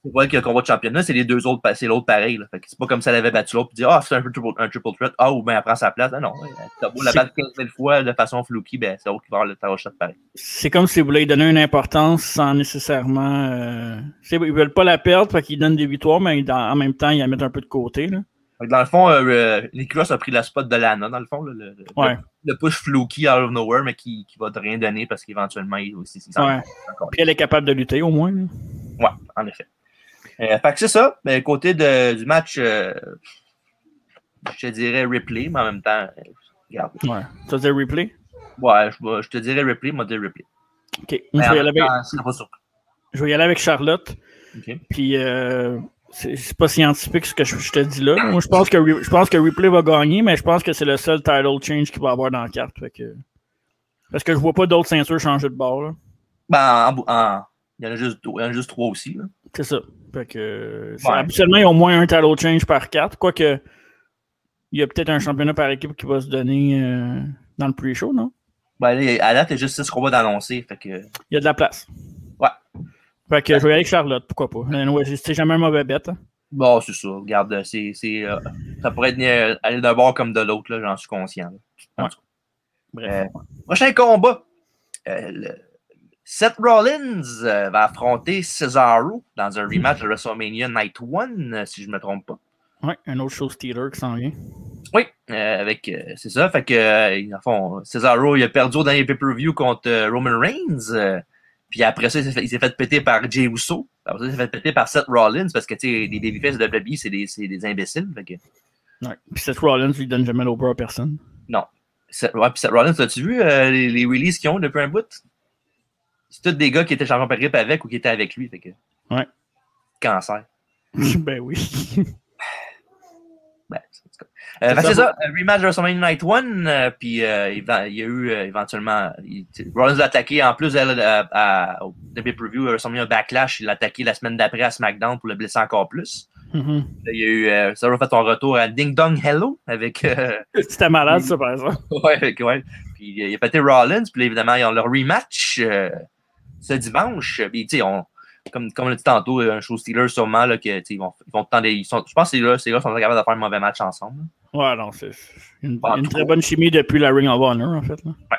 c'est vrai que le combat de championnat, c'est les deux autres, c'est l'autre pareil. Là. Fait que c'est pas comme si elle avait battu l'autre, puis dire, ah, c'est un, triple, un triple threat, ah, ou bien elle prend sa place. Ah, non, t'as beau la battre 15 000 fois de façon flouky, ben, c'est l'autre qui va avoir le tarot shot pareil. C'est comme si vous voulez donner une importance sans nécessairement. Euh... Ils veulent pas la perdre, fait qu'ils donnent des victoires, mais en même temps, ils la mettent un peu de côté. Là. Dans le fond, euh, euh Nicolas a pris la spot de Lana, dans le fond. le, ouais. le, push fluky out of nowhere, mais qui, qui va rien donner parce qu'éventuellement, il aussi. Ouais. Puis elle est capable de lutter au moins. Ouais, en effet. Euh, fait que c'est ça. Mais côté de, du match, euh, je te dirais replay, mais en même temps, euh, regarde. Ouais. Tu vas dire replay? Ouais, je, je te dirais replay, moi, dire replay. Ok. je, vais y aller avec... je vais y aller avec Charlotte. Okay. Puis, euh, c'est pas scientifique ce que je, te dis là. Moi, je pense, que, je pense que Replay va gagner, mais je pense que c'est le seul title change qu'il va avoir dans la carte. que... Parce que je vois pas d'autres ceintures changer de bord. Là. Ben, en, il, y en a juste, il y en a juste trois aussi. C'est ça. Fait que, ouais. Habituellement, il y a au moins un title change par carte. Quoique, il y a peut-être un championnat par équipe qui va se donner euh, dans le pre-show, non? Ben, à date, il y a juste 6 combats d'annoncer. Fait que... Il y a de la place. Ouais. Fait que je vais aller avec Charlotte, pourquoi pas. Ouais, c'est jamais un mauvais bête. Hein. Bon, c'est ça. Regarde, c'est, euh, ça pourrait être, euh, aller d'un bord comme de l'autre, j'en suis conscient. Ouais. Bref. Euh, prochain combat. Le... Seth Rollins va affronter Cesaro dans un rematch de WrestleMania Night 1, si je ne me trompe pas. Oui, un autre show stealer qui s'en vient. Oui, avec c'est ça. Fait que, en fond, Cesaro, il a perdu au dernier pay-per-view contre Roman Reigns. Puis après ça, il s'est fait, fait, péter par Jay Uso. Après ça, il s'est fait péter par Seth Rollins parce que, tu sais, les babyface de WWE, c'est des, des, imbéciles. Fait que... Ouais. Puis Seth Rollins, lui, donne jamais l'over à personne. Non. Seth, ouais, puis Seth Rollins, as-tu vu euh, les, les, releases qu'ils ont depuis un bout? C'est tous des gars qui étaient champions par grippe avec ou qui étaient avec lui. Fait que... Ouais. Cancer. ben oui. ben, euh, c'est ça, rematch de WrestleMania Night 1, euh, puis euh, il, y a eu euh, éventuellement, il, Rollins l'a attaqué en plus de, à, au pay-per-view WrestleMania Backlash, il l'a attaqué la semaine d'après à SmackDown pour le blesser encore plus. Mm -hmm. Il y a eu, euh, ça a fait son retour à Ding Dong Hello avec. C'était malade ça par exemple. ouais, avec, ouais. Puis il a pété Rollins, puis évidemment ils ont leur rematch ce dimanche. Puis sais, on comme, comme on l'a dit tantôt, un show Steeler sûrement, là, que, ils vont, ils vont tendre, ils sont, je pense que ces gars, sont capables de faire un mauvais match ensemble. Ouais, non, c'est une, une très bonne chimie depuis la Ring of Honor, en fait. Là. Ouais.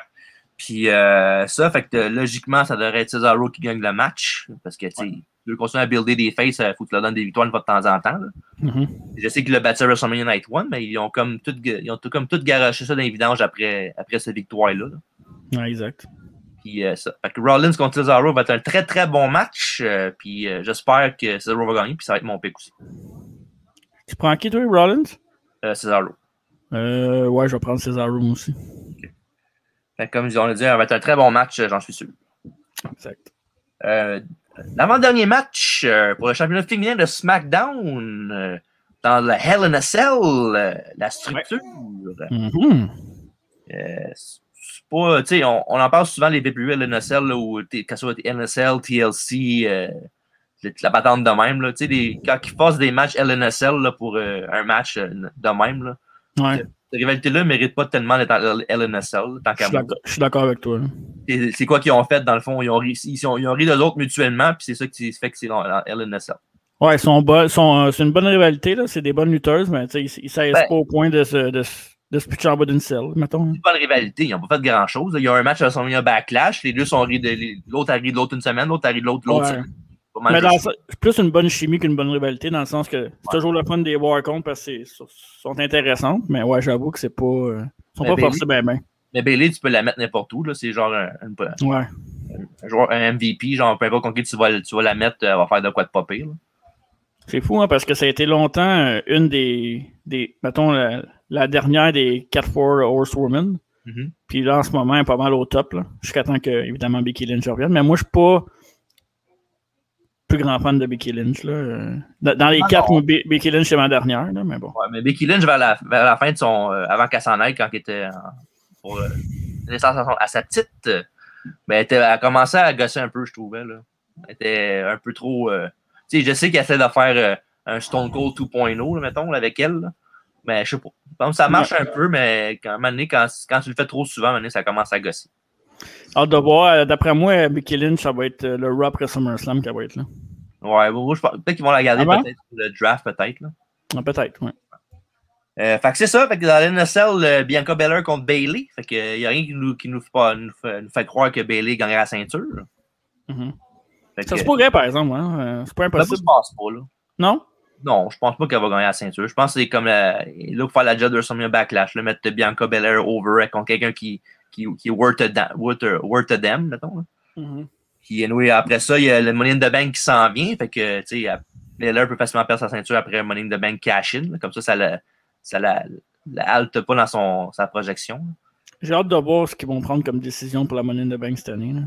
Puis euh, ça, fait que logiquement, ça devrait être Cesaro qui gagne le match. Parce que, tu sais, ouais. veut continuer à builder des faces, il faut que tu leur donnes des victoires une fois de temps en temps. Là. Mm -hmm. Je sais qu'il a battu à WrestleMania Night 1, mais ils ont comme tout, ils ont tout, comme tout garoché ça dans les vidanges après, après cette victoire-là. Là. Ouais, exact. Puis euh, ça. Fait que Rollins contre Cesaro va être un très très bon match. Euh, puis euh, j'espère que Cesaro va gagner. Puis ça va être mon pick aussi. Tu prends qui, toi, Rollins? Cesaro. Euh, ouais, je vais prendre Cesaro aussi. Okay. Fait que, comme on l'a dit, ça va être un très bon match, j'en suis sûr. Exact. L'avant-dernier match pour le championnat féminin de SmackDown dans le Hell in a Cell, la structure. Ouais. Mm -hmm pas, tu sais, on, on, en parle souvent les PPU LNSL, là, ce soit NSL, TLC, euh, la patente de même, là, sais, quand ils fassent des matchs LNSL là, pour euh, un match euh, de même, là, ouais. cette rivalité-là ne mérite pas tellement d'être LNSL, tant Je suis d'accord avec toi. C'est quoi qu'ils ont fait, dans le fond? Ils ont ri, ils ont, ils ont ri de l'autre mutuellement, puis c'est ça qui fait que c'est LNSL. Ouais, sont, sont c'est une bonne rivalité, c'est des bonnes lutteuses, mais ils ne ben, pas au point de se, de, de se pitcher en bas d'une selle, mettons. C'est pas une rivalité, ils n'ont pas fait grand chose. Il y a un match à son un backlash, les deux sont l'autre arrive de l'autre une semaine, l'autre arrive de l'autre l'autre ouais. Mais c'est plus une bonne chimie qu'une bonne rivalité, dans le sens que c'est ouais. toujours le fun des voir contre parce qu'ils sont intéressantes, mais ouais, j'avoue que c'est pas. Euh, ils sont mais pas forcés bien, bien. Mais Bailey, tu peux la mettre n'importe où, là. C'est genre un, un, ouais. un, joueur, un MVP, genre peu importe contre qui tu vas, tu vas la mettre, elle va faire de quoi de pas pire. C'est fou, hein, parce que ça a été longtemps euh, une des, des mettons, la, la dernière des 4-4 Horsewomen. Mm -hmm. Puis là, en ce moment, elle est pas mal au top, jusqu'à temps que, évidemment, Becky Lynch revienne. Mais moi, je suis pas plus grand fan de Becky Lynch. Là. Dans les 4, Becky Lynch, c'est ma dernière, là, mais bon. Ouais, mais Becky Lynch, vers la, vers la fin de son. Euh, avant qu'elle s'en aille, quand elle était pour euh, à, sa petite, euh, ben, elle, était, elle a commencé à gosser un peu, je trouvais. Là. Elle était un peu trop. Euh, tu sais, je sais qu'elle essaie de faire euh, un Stone Cold 2.0, mettons, là, avec elle. Là. Mais je sais pas. Donc, ça marche un peu, mais quand, quand, quand tu le fais trop souvent, ça commence à gosser. Hâte de voir. D'après moi, Becky Lynch, ça va être le Raw après SummerSlam qui va être là. Ouais, bon, peut-être qu'ils vont la garder Ah peut-être pour le draft, peut-être. là. Ah, Peut-être, oui. Euh, fait que c'est ça. Fait que dans euh, Bianca Belair contre Bailey. Fait que euh, y a rien qui nous, qui nous, fait, pas, nous, fait, nous fait croire que Bailey gagnerait la ceinture. Mhm. Fait que, Ça se pourrait, par exemple. Hein? euh, C'est pas impossible. je pense pas, là. Non? Non, je pense pas qu'elle va gagner la ceinture. Je pense que c'est comme la, là pour faire la job de WrestleMania Backlash, là, mettre Bianca Belair over contre quelqu'un qui, qui, qui est worth a, da- worth a- worth a mettons. là. Mhm. Puis anyway, après ça, il y a le Money in the Bank qui s'en vient. Fait que, tu sais, Belair peut facilement perdre sa ceinture après Money in the Bank cash-in. Comme ça, ça la, ça la, la halte pas dans son, sa projection. J'ai hâte de voir ce qu'ils vont prendre comme décision pour la monnaie de Bank cette année. là.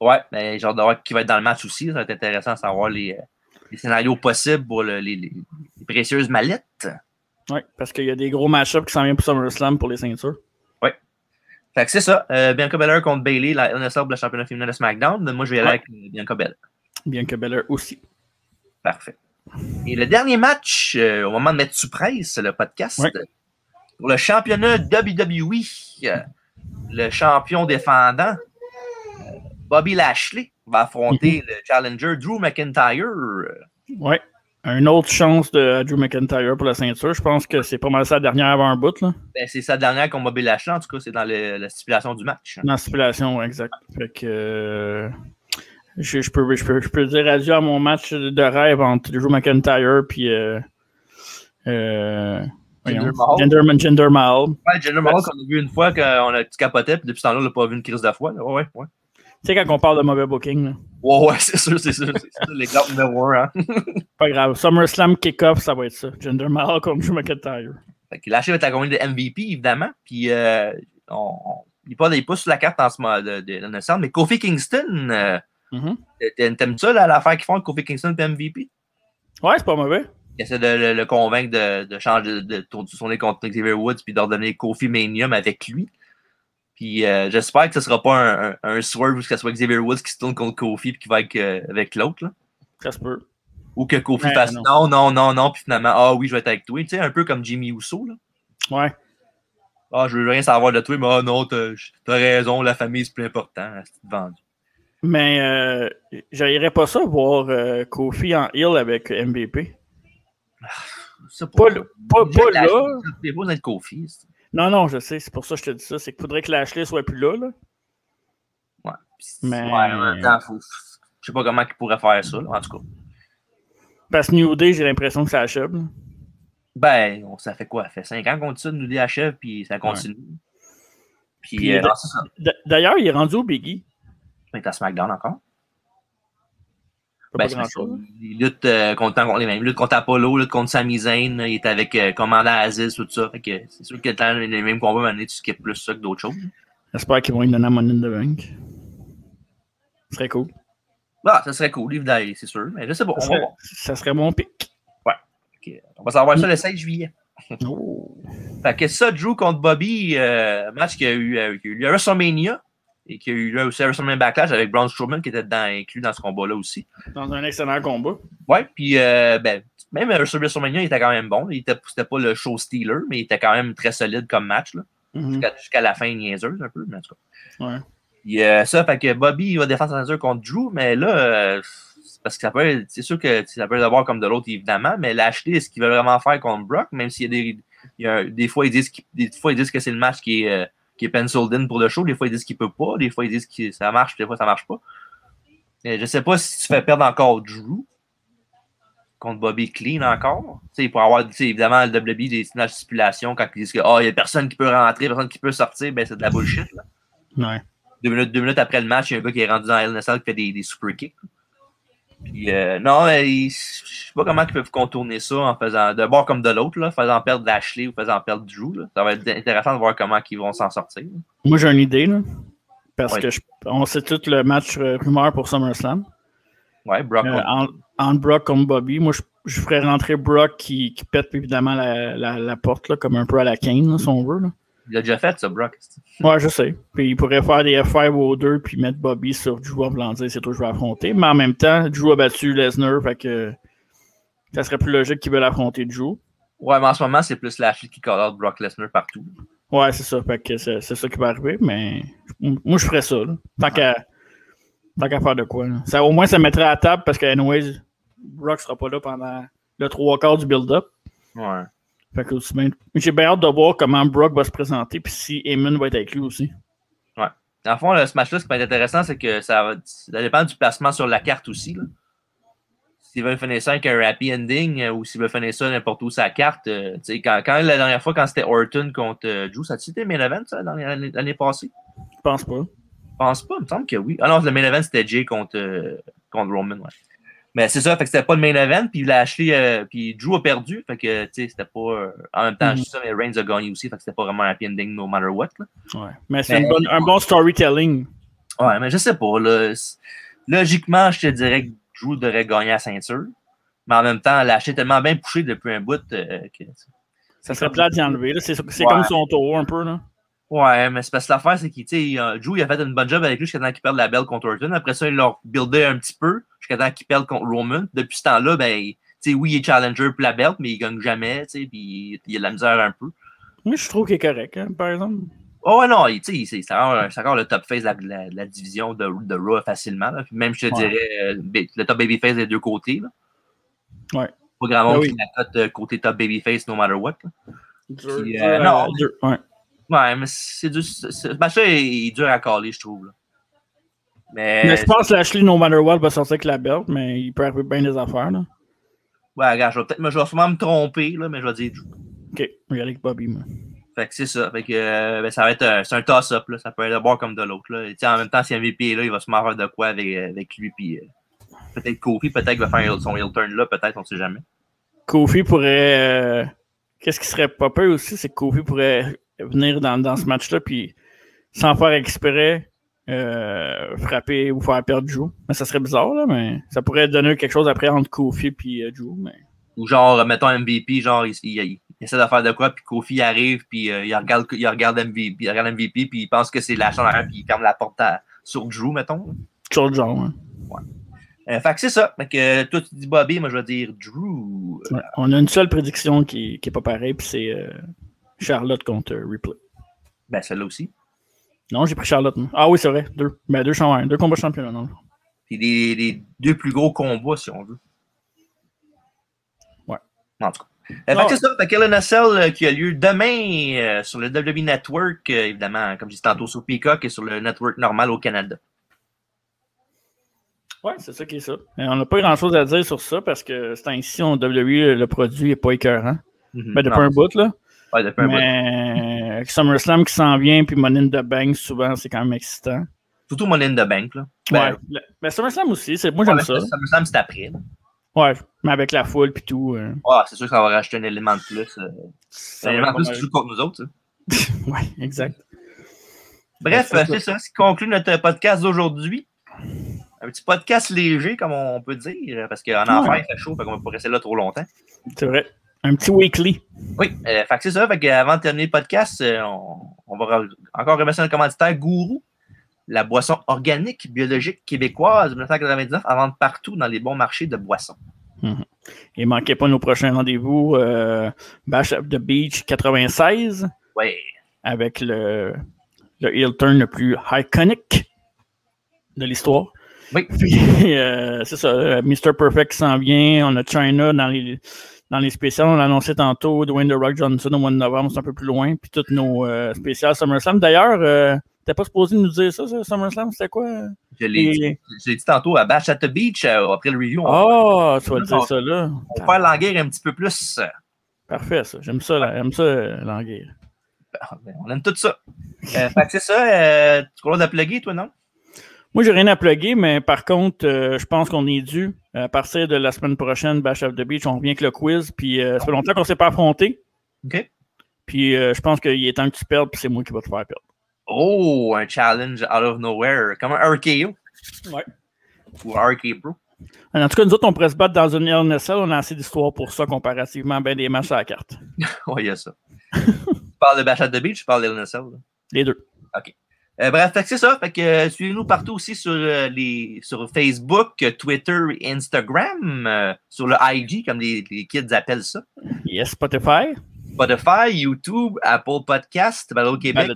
Ouais, mais genre de voir qui va être dans le match aussi. Ça va être intéressant de savoir les, euh, les scénarios possibles pour le- les, précieuses mallettes. Ouais, parce qu'il y a des gros match-ups qui s'en viennent pour SummerSlam pour les ceintures. Fait que c'est ça. Euh, Bianca Belair contre Bailey, la NSL pour le championnat féminin de SmackDown. Moi, je vais y aller Ouais. avec euh, Bianca Belair. Que Belair aussi. Parfait. Et le dernier match, euh, au moment de mettre sous presse le podcast, Ouais. pour le championnat WWE, le champion défendant, Bobby Lashley, va affronter le challenger Drew McIntyre. Ouais. Une autre chance de Drew McIntyre pour la ceinture. Je pense que c'est pas mal sa dernière avant un bout, là. Ben, c'est sa dernière contre Bobby Lashley, en tout cas, c'est dans le- la stipulation du match. Dans la stipulation, exact. Fait que. euh, je, je peux, je, peux, je peux dire adieu à mon match de rêve entre Drew McIntyre puis. Euh, euh, Jinder Mahal. Jinder Mahal. Ouais, Jinder Mahal, qu'on a vu une fois qu'on a capoté, puis depuis ce temps-là, on n'a pas vu une crise de foi. là. Ouais, ouais, sais, quand on parle de mauvais booking, là. Ouais, ouais, c'est sûr, c'est sûr. C'est l'exemple numéro un. Hein. Pas grave. SummerSlam kick-off, ça va être ça. Jinder Mahal contre Drew McIntyre. Fait que Lashley va être accompagné de MVP, évidemment. Puis, euh, on, on- il n'est pas, il sur la carte en ce moment de, de, de mais Kofi Kingston, euh, Mhm. t'a- t'aimes ça, l'affaire qu'ils font Kofi Kingston et MVP? Ouais, c'est pas mauvais. Ils essaient de le, le convaincre de, de changer, de, de tourner contre Xavier Woods puis de redonner Kofi Manium avec lui. Puis euh, j'espère que ce sera pas un, un, un swerve où ce soit Xavier Woods qui se tourne contre Kofi puis qui va avec, euh, avec l'autre. là. Ça se peut. Ou que Kofi Ouais, fasse non. non, non, non, non, puis finalement, ah oui, je vais être avec toi. Tu sais, un peu comme Jimmy Uso. Là. Ouais. Ah, je veux rien savoir de toi, mais ah non, t'as t'as raison, la famille c'est plus important. C'est vendu. Mais euh, j'aillerais pas ça voir euh, Kofi en heal avec MVP. C'est Pas, le- pas, pas là. C'est pas d'être Kofi. Non, non, je sais. C'est pour ça que je te dis ça. C'est qu'il faudrait que Lashley soit plus là. là. Ouais. Mais- Ouais, en même temps, faut- je sais pas comment il pourrait faire ça, là, en tout cas. Parce que New Day, j'ai l'impression que ça achève. là. Ben, on- ça fait quoi? Ça fait 5 ans qu'on dit ça, nous dit achève, puis ça continue. Puis, Puis, euh, D'ailleurs, il est rendu au Biggie. Il est à SmackDown encore. Ben, qu'il lutte euh, contre, contre les mêmes. Il lutte contre Apollo, il lutte contre Sami Zayn, il est avec euh, Commandant Aziz, tout ça. Fait que c'est sûr que dans les mêmes combats, maintenant, tu skippes plus ça que d'autres choses. J'espère qu'ils vont lui donner la monnaie de Bank. Ce serait cool. Ah, ça serait cool, évidemment, c'est sûr. Mais je sais pas. Ça On va, serait, voir. ça serait mon pic. Ok, on va savoir ça le 16 juillet. Oh. Fait que ça, Drew contre Bobby, euh, match qui a eu, euh, qui a eu lieu à WrestleMania et qui a eu lieu aussi WrestleMania Backlash avec Braun Strowman qui était dedans, inclus dans ce combat-là aussi. Dans un excellent combat. Ouais, puis euh, ben, même à WrestleMania, il était quand même bon. Il était, c'était pas le show stealer, mais il était quand même très solide comme match. Là, Mhm. jusqu'à, jusqu'à la fin niaiseuse un peu, mais en tout cas. Ouais. Puis, euh, ça, fait que Bobby il va défendre sa contre Drew, mais là, euh, c'est parce que ça peut être- c'est sûr que ça peut l'avoir comme de l'autre, évidemment, mais Lashley, est-ce qu'il veut vraiment faire contre Brock, même s'il y a des, il y a, des fois, ils disent, qu'il- des fois, ils disent que c'est le match qui est, euh, qui est penciled in pour le show, des fois, ils disent qu'il peut pas, des fois, ils disent que ça marche, des fois, ça marche pas. Euh, je sais pas si tu fais perdre encore Drew contre Bobby Clean encore. Tu sais, pour avoir, évidemment, le WWE, des signages de stipulation, quand ils disent que, ah, il y a personne qui peut rentrer, personne qui peut sortir, ben, c'est de la bullshit, là Ouais. deux minutes, deux minutes après le match, il y a un gars qui est rendu dans la LNSL qui fait des, des super kicks. Puis, euh, non, je sais pas comment ils peuvent contourner ça en faisant de bord comme de l'autre, là, faisant perdre Lashley ou faisant perdre Drew. Là. Ça va être intéressant de voir comment ils vont s'en sortir. là. Moi, j'ai une idée. Là, parce Ouais. que je- on sait tout le match euh, rumeur pour SummerSlam. Ouais, Brock. Euh, en, Brock comme Bobby, moi, je, je ferais rentrer Brock qui, qui pète évidemment la, la, la porte, là, comme un peu à la Kane, là, si on veut. Là. Il a déjà fait ça, Brock. Ouais, je sais. Puis il pourrait faire des F5 aux deux puis mettre Bobby sur Drew en dire c'est toi que je vais affronter. Mais en même temps, Drew a battu Lesnar, fait que ça serait plus logique qu'il veuille affronter Drew. Ouais, mais en ce moment, c'est plus Lashley qui call out Brock Lesnar partout. Ouais, c'est ça. Fait que c'est ça qui va arriver, mais moi je ferais ça. là. Tant qu'à tant qu'à faire de quoi. là. Ça, au moins, ça mettrait à table parce que anyways, Brock sera pas là pendant le trois quarts du build-up. Ouais. Fait que J'ai bien hâte de voir comment Brock va se présenter puis si Eamon va être avec lui aussi. Dans le fond, le, ce match-là, ce qui peut être intéressant, c'est que ça, dépend du placement sur la carte aussi. là. S'il veut finir ça avec un happy ending euh, ou s'il veut finir ça n'importe où sur la carte. euh, quand, quand la dernière fois, quand c'était Orton contre euh, Drew, ça a-tu été main event, ça, dans l'année l'année passée? Je pense pas. Je pense pas, il me semble que oui. Ah non, le main event, c'était Jay contre, euh, contre Roman, ouais. Mais c'est ça, fait que c'était pas le main event, puis Lashley, euh, puis Drew a perdu, fait que, tu sais, c'était pas... euh, en même temps, Mhm. je dis ça, mais Reigns a gagné aussi, fait que c'était pas vraiment un happy ending no matter what, là. Ouais. Mais c'est un bon storytelling. Ouais, mais je sais pas, là. Logiquement, je te dirais que Drew devrait gagner la ceinture, mais en même temps, Lashley est tellement bien poussé depuis un bout euh, que... Ça serait plat d'y enlever. là. C'est Ouais. comme son tour un peu. Là. Ouais, mais c'est parce que l'affaire, c'est qu'il, tu sais, Drew, il a fait une bonne job avec lui jusqu'à temps qu'il perde la belle contre Orton. Après ça, il l'a buildé un petit peu jusqu'à temps qu'il perde contre Roman. Depuis ce temps-là, ben, tu sais, oui, il est challenger pour la belt, mais il gagne jamais, tu sais, puis il a de la misère un peu. Moi, je trouve qu'il est correct, hein, par exemple. Oh, ouais, non, il- tu sais, c'est encore, encore le top face de la, division de, de Raw facilement. là. Puis même, je te Ouais. dirais, euh, ba- le top babyface des deux côtés. Là. Ouais. Pas grand monde qui la cote euh, côté top babyface no matter what. Dur, Puis, dur euh, non. dur- ouais. Ouais, mais c'est du. c'est- Ce match-là est, est dur à caler, je trouve. là. Mais, Mais je pense que Lashley, no matter what, va sortir avec la belt, mais il peut arriver bien des affaires. Là. ouais, regarde, je vais peut-être, je vais sûrement me tromper, là, mais je vais dire Drew. Ok, je vais aller avec Bobby. moi. Fait que c'est ça. Fait que euh, ben, ça va être un, c'est un toss-up, là. Ça peut être de bord comme de l'autre, là. Et, en même temps, si MVP est là, il va se faire de quoi avec, avec lui, puis euh, peut-être Kofi, peut-être qu'il va faire son heel turn là, peut-être, on sait jamais. Kofi pourrait. euh, Qu'est-ce qui serait pas peur aussi, c'est que Kofi pourrait venir dans, dans ce match-là, puis sans faire exprès, euh, frapper ou faire perdre Drew. Mais ça serait bizarre, là, mais ça pourrait donner quelque chose après entre Kofi et euh, Drew. Mais... Ou genre, mettons MVP, genre, il, il- il essaie de faire de quoi, puis Kofi arrive, puis euh, il, regarde, il, regarde MVP, il regarde MVP, puis il pense que c'est la chambre arrière, puis il ferme la porte à- sur Drew, mettons. Chose de genre. hein. Euh, fait que c'est ça. Fait que euh, toi, tu dis Bobby, moi, je vais dire Drew. Ouais. On a une seule prédiction qui, qui est pas pareille, puis c'est euh, Charlotte contre euh, Ripley. Ben, celle-là aussi. Non, j'ai pris Charlotte. Ah oui, c'est vrai. Deux. Ben, deux, deux combats championnats. Non. C'est les, les deux plus gros combats, si on veut. Ouais. En tout cas. Euh, fait que c'est ça. Fait que euh, qui a lieu demain euh, sur le WWE Network, euh, évidemment, comme je disais tantôt, sur Peacock et sur le network normal au Canada. Ouais, c'est ça qui est ça. Et on n'a pas grand chose à dire sur ça parce que c'est ainsi, on WWE, le produit n'est pas écœurant. Ben, depuis Non, un bout, là. Ouais, depuis. Mais avec SummerSlam qui s'en vient, puis Money in the Bank, souvent, c'est quand même excitant. Surtout Money in the Bank. Là. Ben, ouais. Le- Ben, SummerSlam aussi, c'est, moi, j'aime ouais, ça. Que c'est après. là. Ouais, mais avec la foule, puis tout. euh, Ah, c'est sûr que ça va rajouter un élément de plus. euh, un élément de plus qui joue contre nous autres. Ouais, exact. Bref, Ouais, c'est euh, c'est ça. Ce qui conclut notre podcast d'aujourd'hui. Un petit podcast léger, comme on peut dire, parce qu'en Ouais. enfer, il fait chaud, fait qu'on va pas rester là trop longtemps. C'est vrai. Un petit weekly. Oui, euh, fait que c'est ça. Fait que avant de terminer le podcast, euh, on, on va re- encore remercier notre commanditaire Gourou, la boisson organique biologique québécoise de 1999 à vendre partout dans les bons marchés de boissons. Et manquez pas nos prochains rendez-vous. euh, Bash of the Beach 96 Ouais. avec le, le heel turn le plus iconic de l'histoire. Oui. Puis, euh, c'est ça, euh, Mr. Perfect s'en vient. On a China dans les, dans les spéciales. On l'a annoncé tantôt. Dwayne The Rock Johnson au mois de novembre, c'est un peu plus loin. Puis toutes nos euh, spéciales SummerSlam. D'ailleurs, euh, t'es pas supposé nous dire ça, ça SummerSlam? C'était quoi? Je l'ai dit, Et- je l'ai dit tantôt à Bash at the Beach, euh, après le review, Oh, tu vas dire ça là. on va faire un petit peu plus. Parfait, ça. J'aime ça, j'aime ça, euh, l'anguille. ben, on aime tout ça. Fait que c'est ça. Tu crois la plugger, toi, non? Moi, j'ai rien à plugger, mais par contre, euh, je pense qu'on est dû. À partir de la semaine prochaine, Bash of the Beach, on revient avec le quiz. Puis euh, ça fait longtemps qu'on ne s'est pas affronté. OK. Puis euh, je pense qu'il est temps que tu perdes, puis c'est moi qui vais te faire perdre. Oh, un challenge out of nowhere. Comme un RKO. Ouais. Ou RK Pro. En tout cas, nous autres, on pourrait se battre dans une LNSL. On a assez d'histoire pour ça comparativement à bien des matchs à la carte. Oui, il y a ça. tu parles de Bash at the Beach, tu parles de LNSL. Les deux. Euh, bref, c'est ça. Fait que euh, suivez-nous partout aussi sur, euh, les, sur Facebook, Twitter et Instagram, sur le IG, comme les, les kids appellent ça. Yes, Spotify. Spotify, YouTube, Apple Podcast, Balado Québec.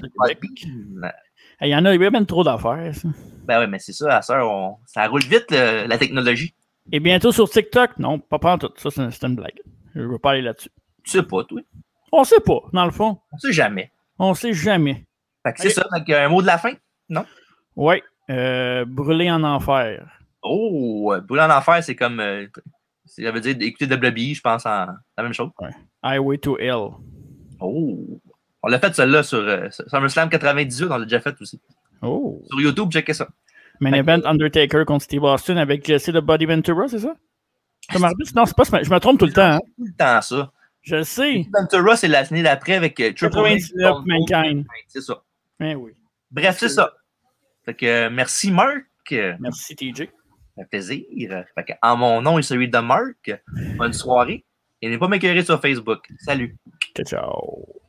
Il y en a, il y a même trop d'affaires. ça. Ben oui, mais c'est ça, à ça, on- ça roule vite le- la technologie. Et bientôt sur TikTok? Non, pas en tout. Ça, c'est une blague. Je ne veux pas aller là-dessus. Tu sais pas, toi. On sait pas, dans le fond. On sait jamais. On sait jamais. C'est ça. Donc, un mot de la fin? Non? Oui. Euh, brûler en enfer. Oh, brûler en enfer, c'est comme. Euh, ça veut dire écouter je pense, en la même chose. Ouais. Highway to Hell. Oh. On l'a fait celle-là sur euh, SummerSlam 98, on l'a déjà fait aussi. Oh. Sur YouTube, checkez ça. Main event Undertaker contre Steve Austin avec Jesse de Body Ventura, c'est ça? Comme arbitre? Non, c'est pas Je me trompe tout le temps. Hein? Tout le temps, ça. Je le sais. Ventura, c'est l'année d'après avec euh, Triple H. C'est ça. Eh oui. Bref, c'est ça. Fait que, euh, merci, Marc. Merci, TJ. Ça fait plaisir. Fait que, en mon nom et celui de Marc, bonne soirée. Et n'hésitez pas à m'éclairer sur Facebook. Salut. Ciao, ciao.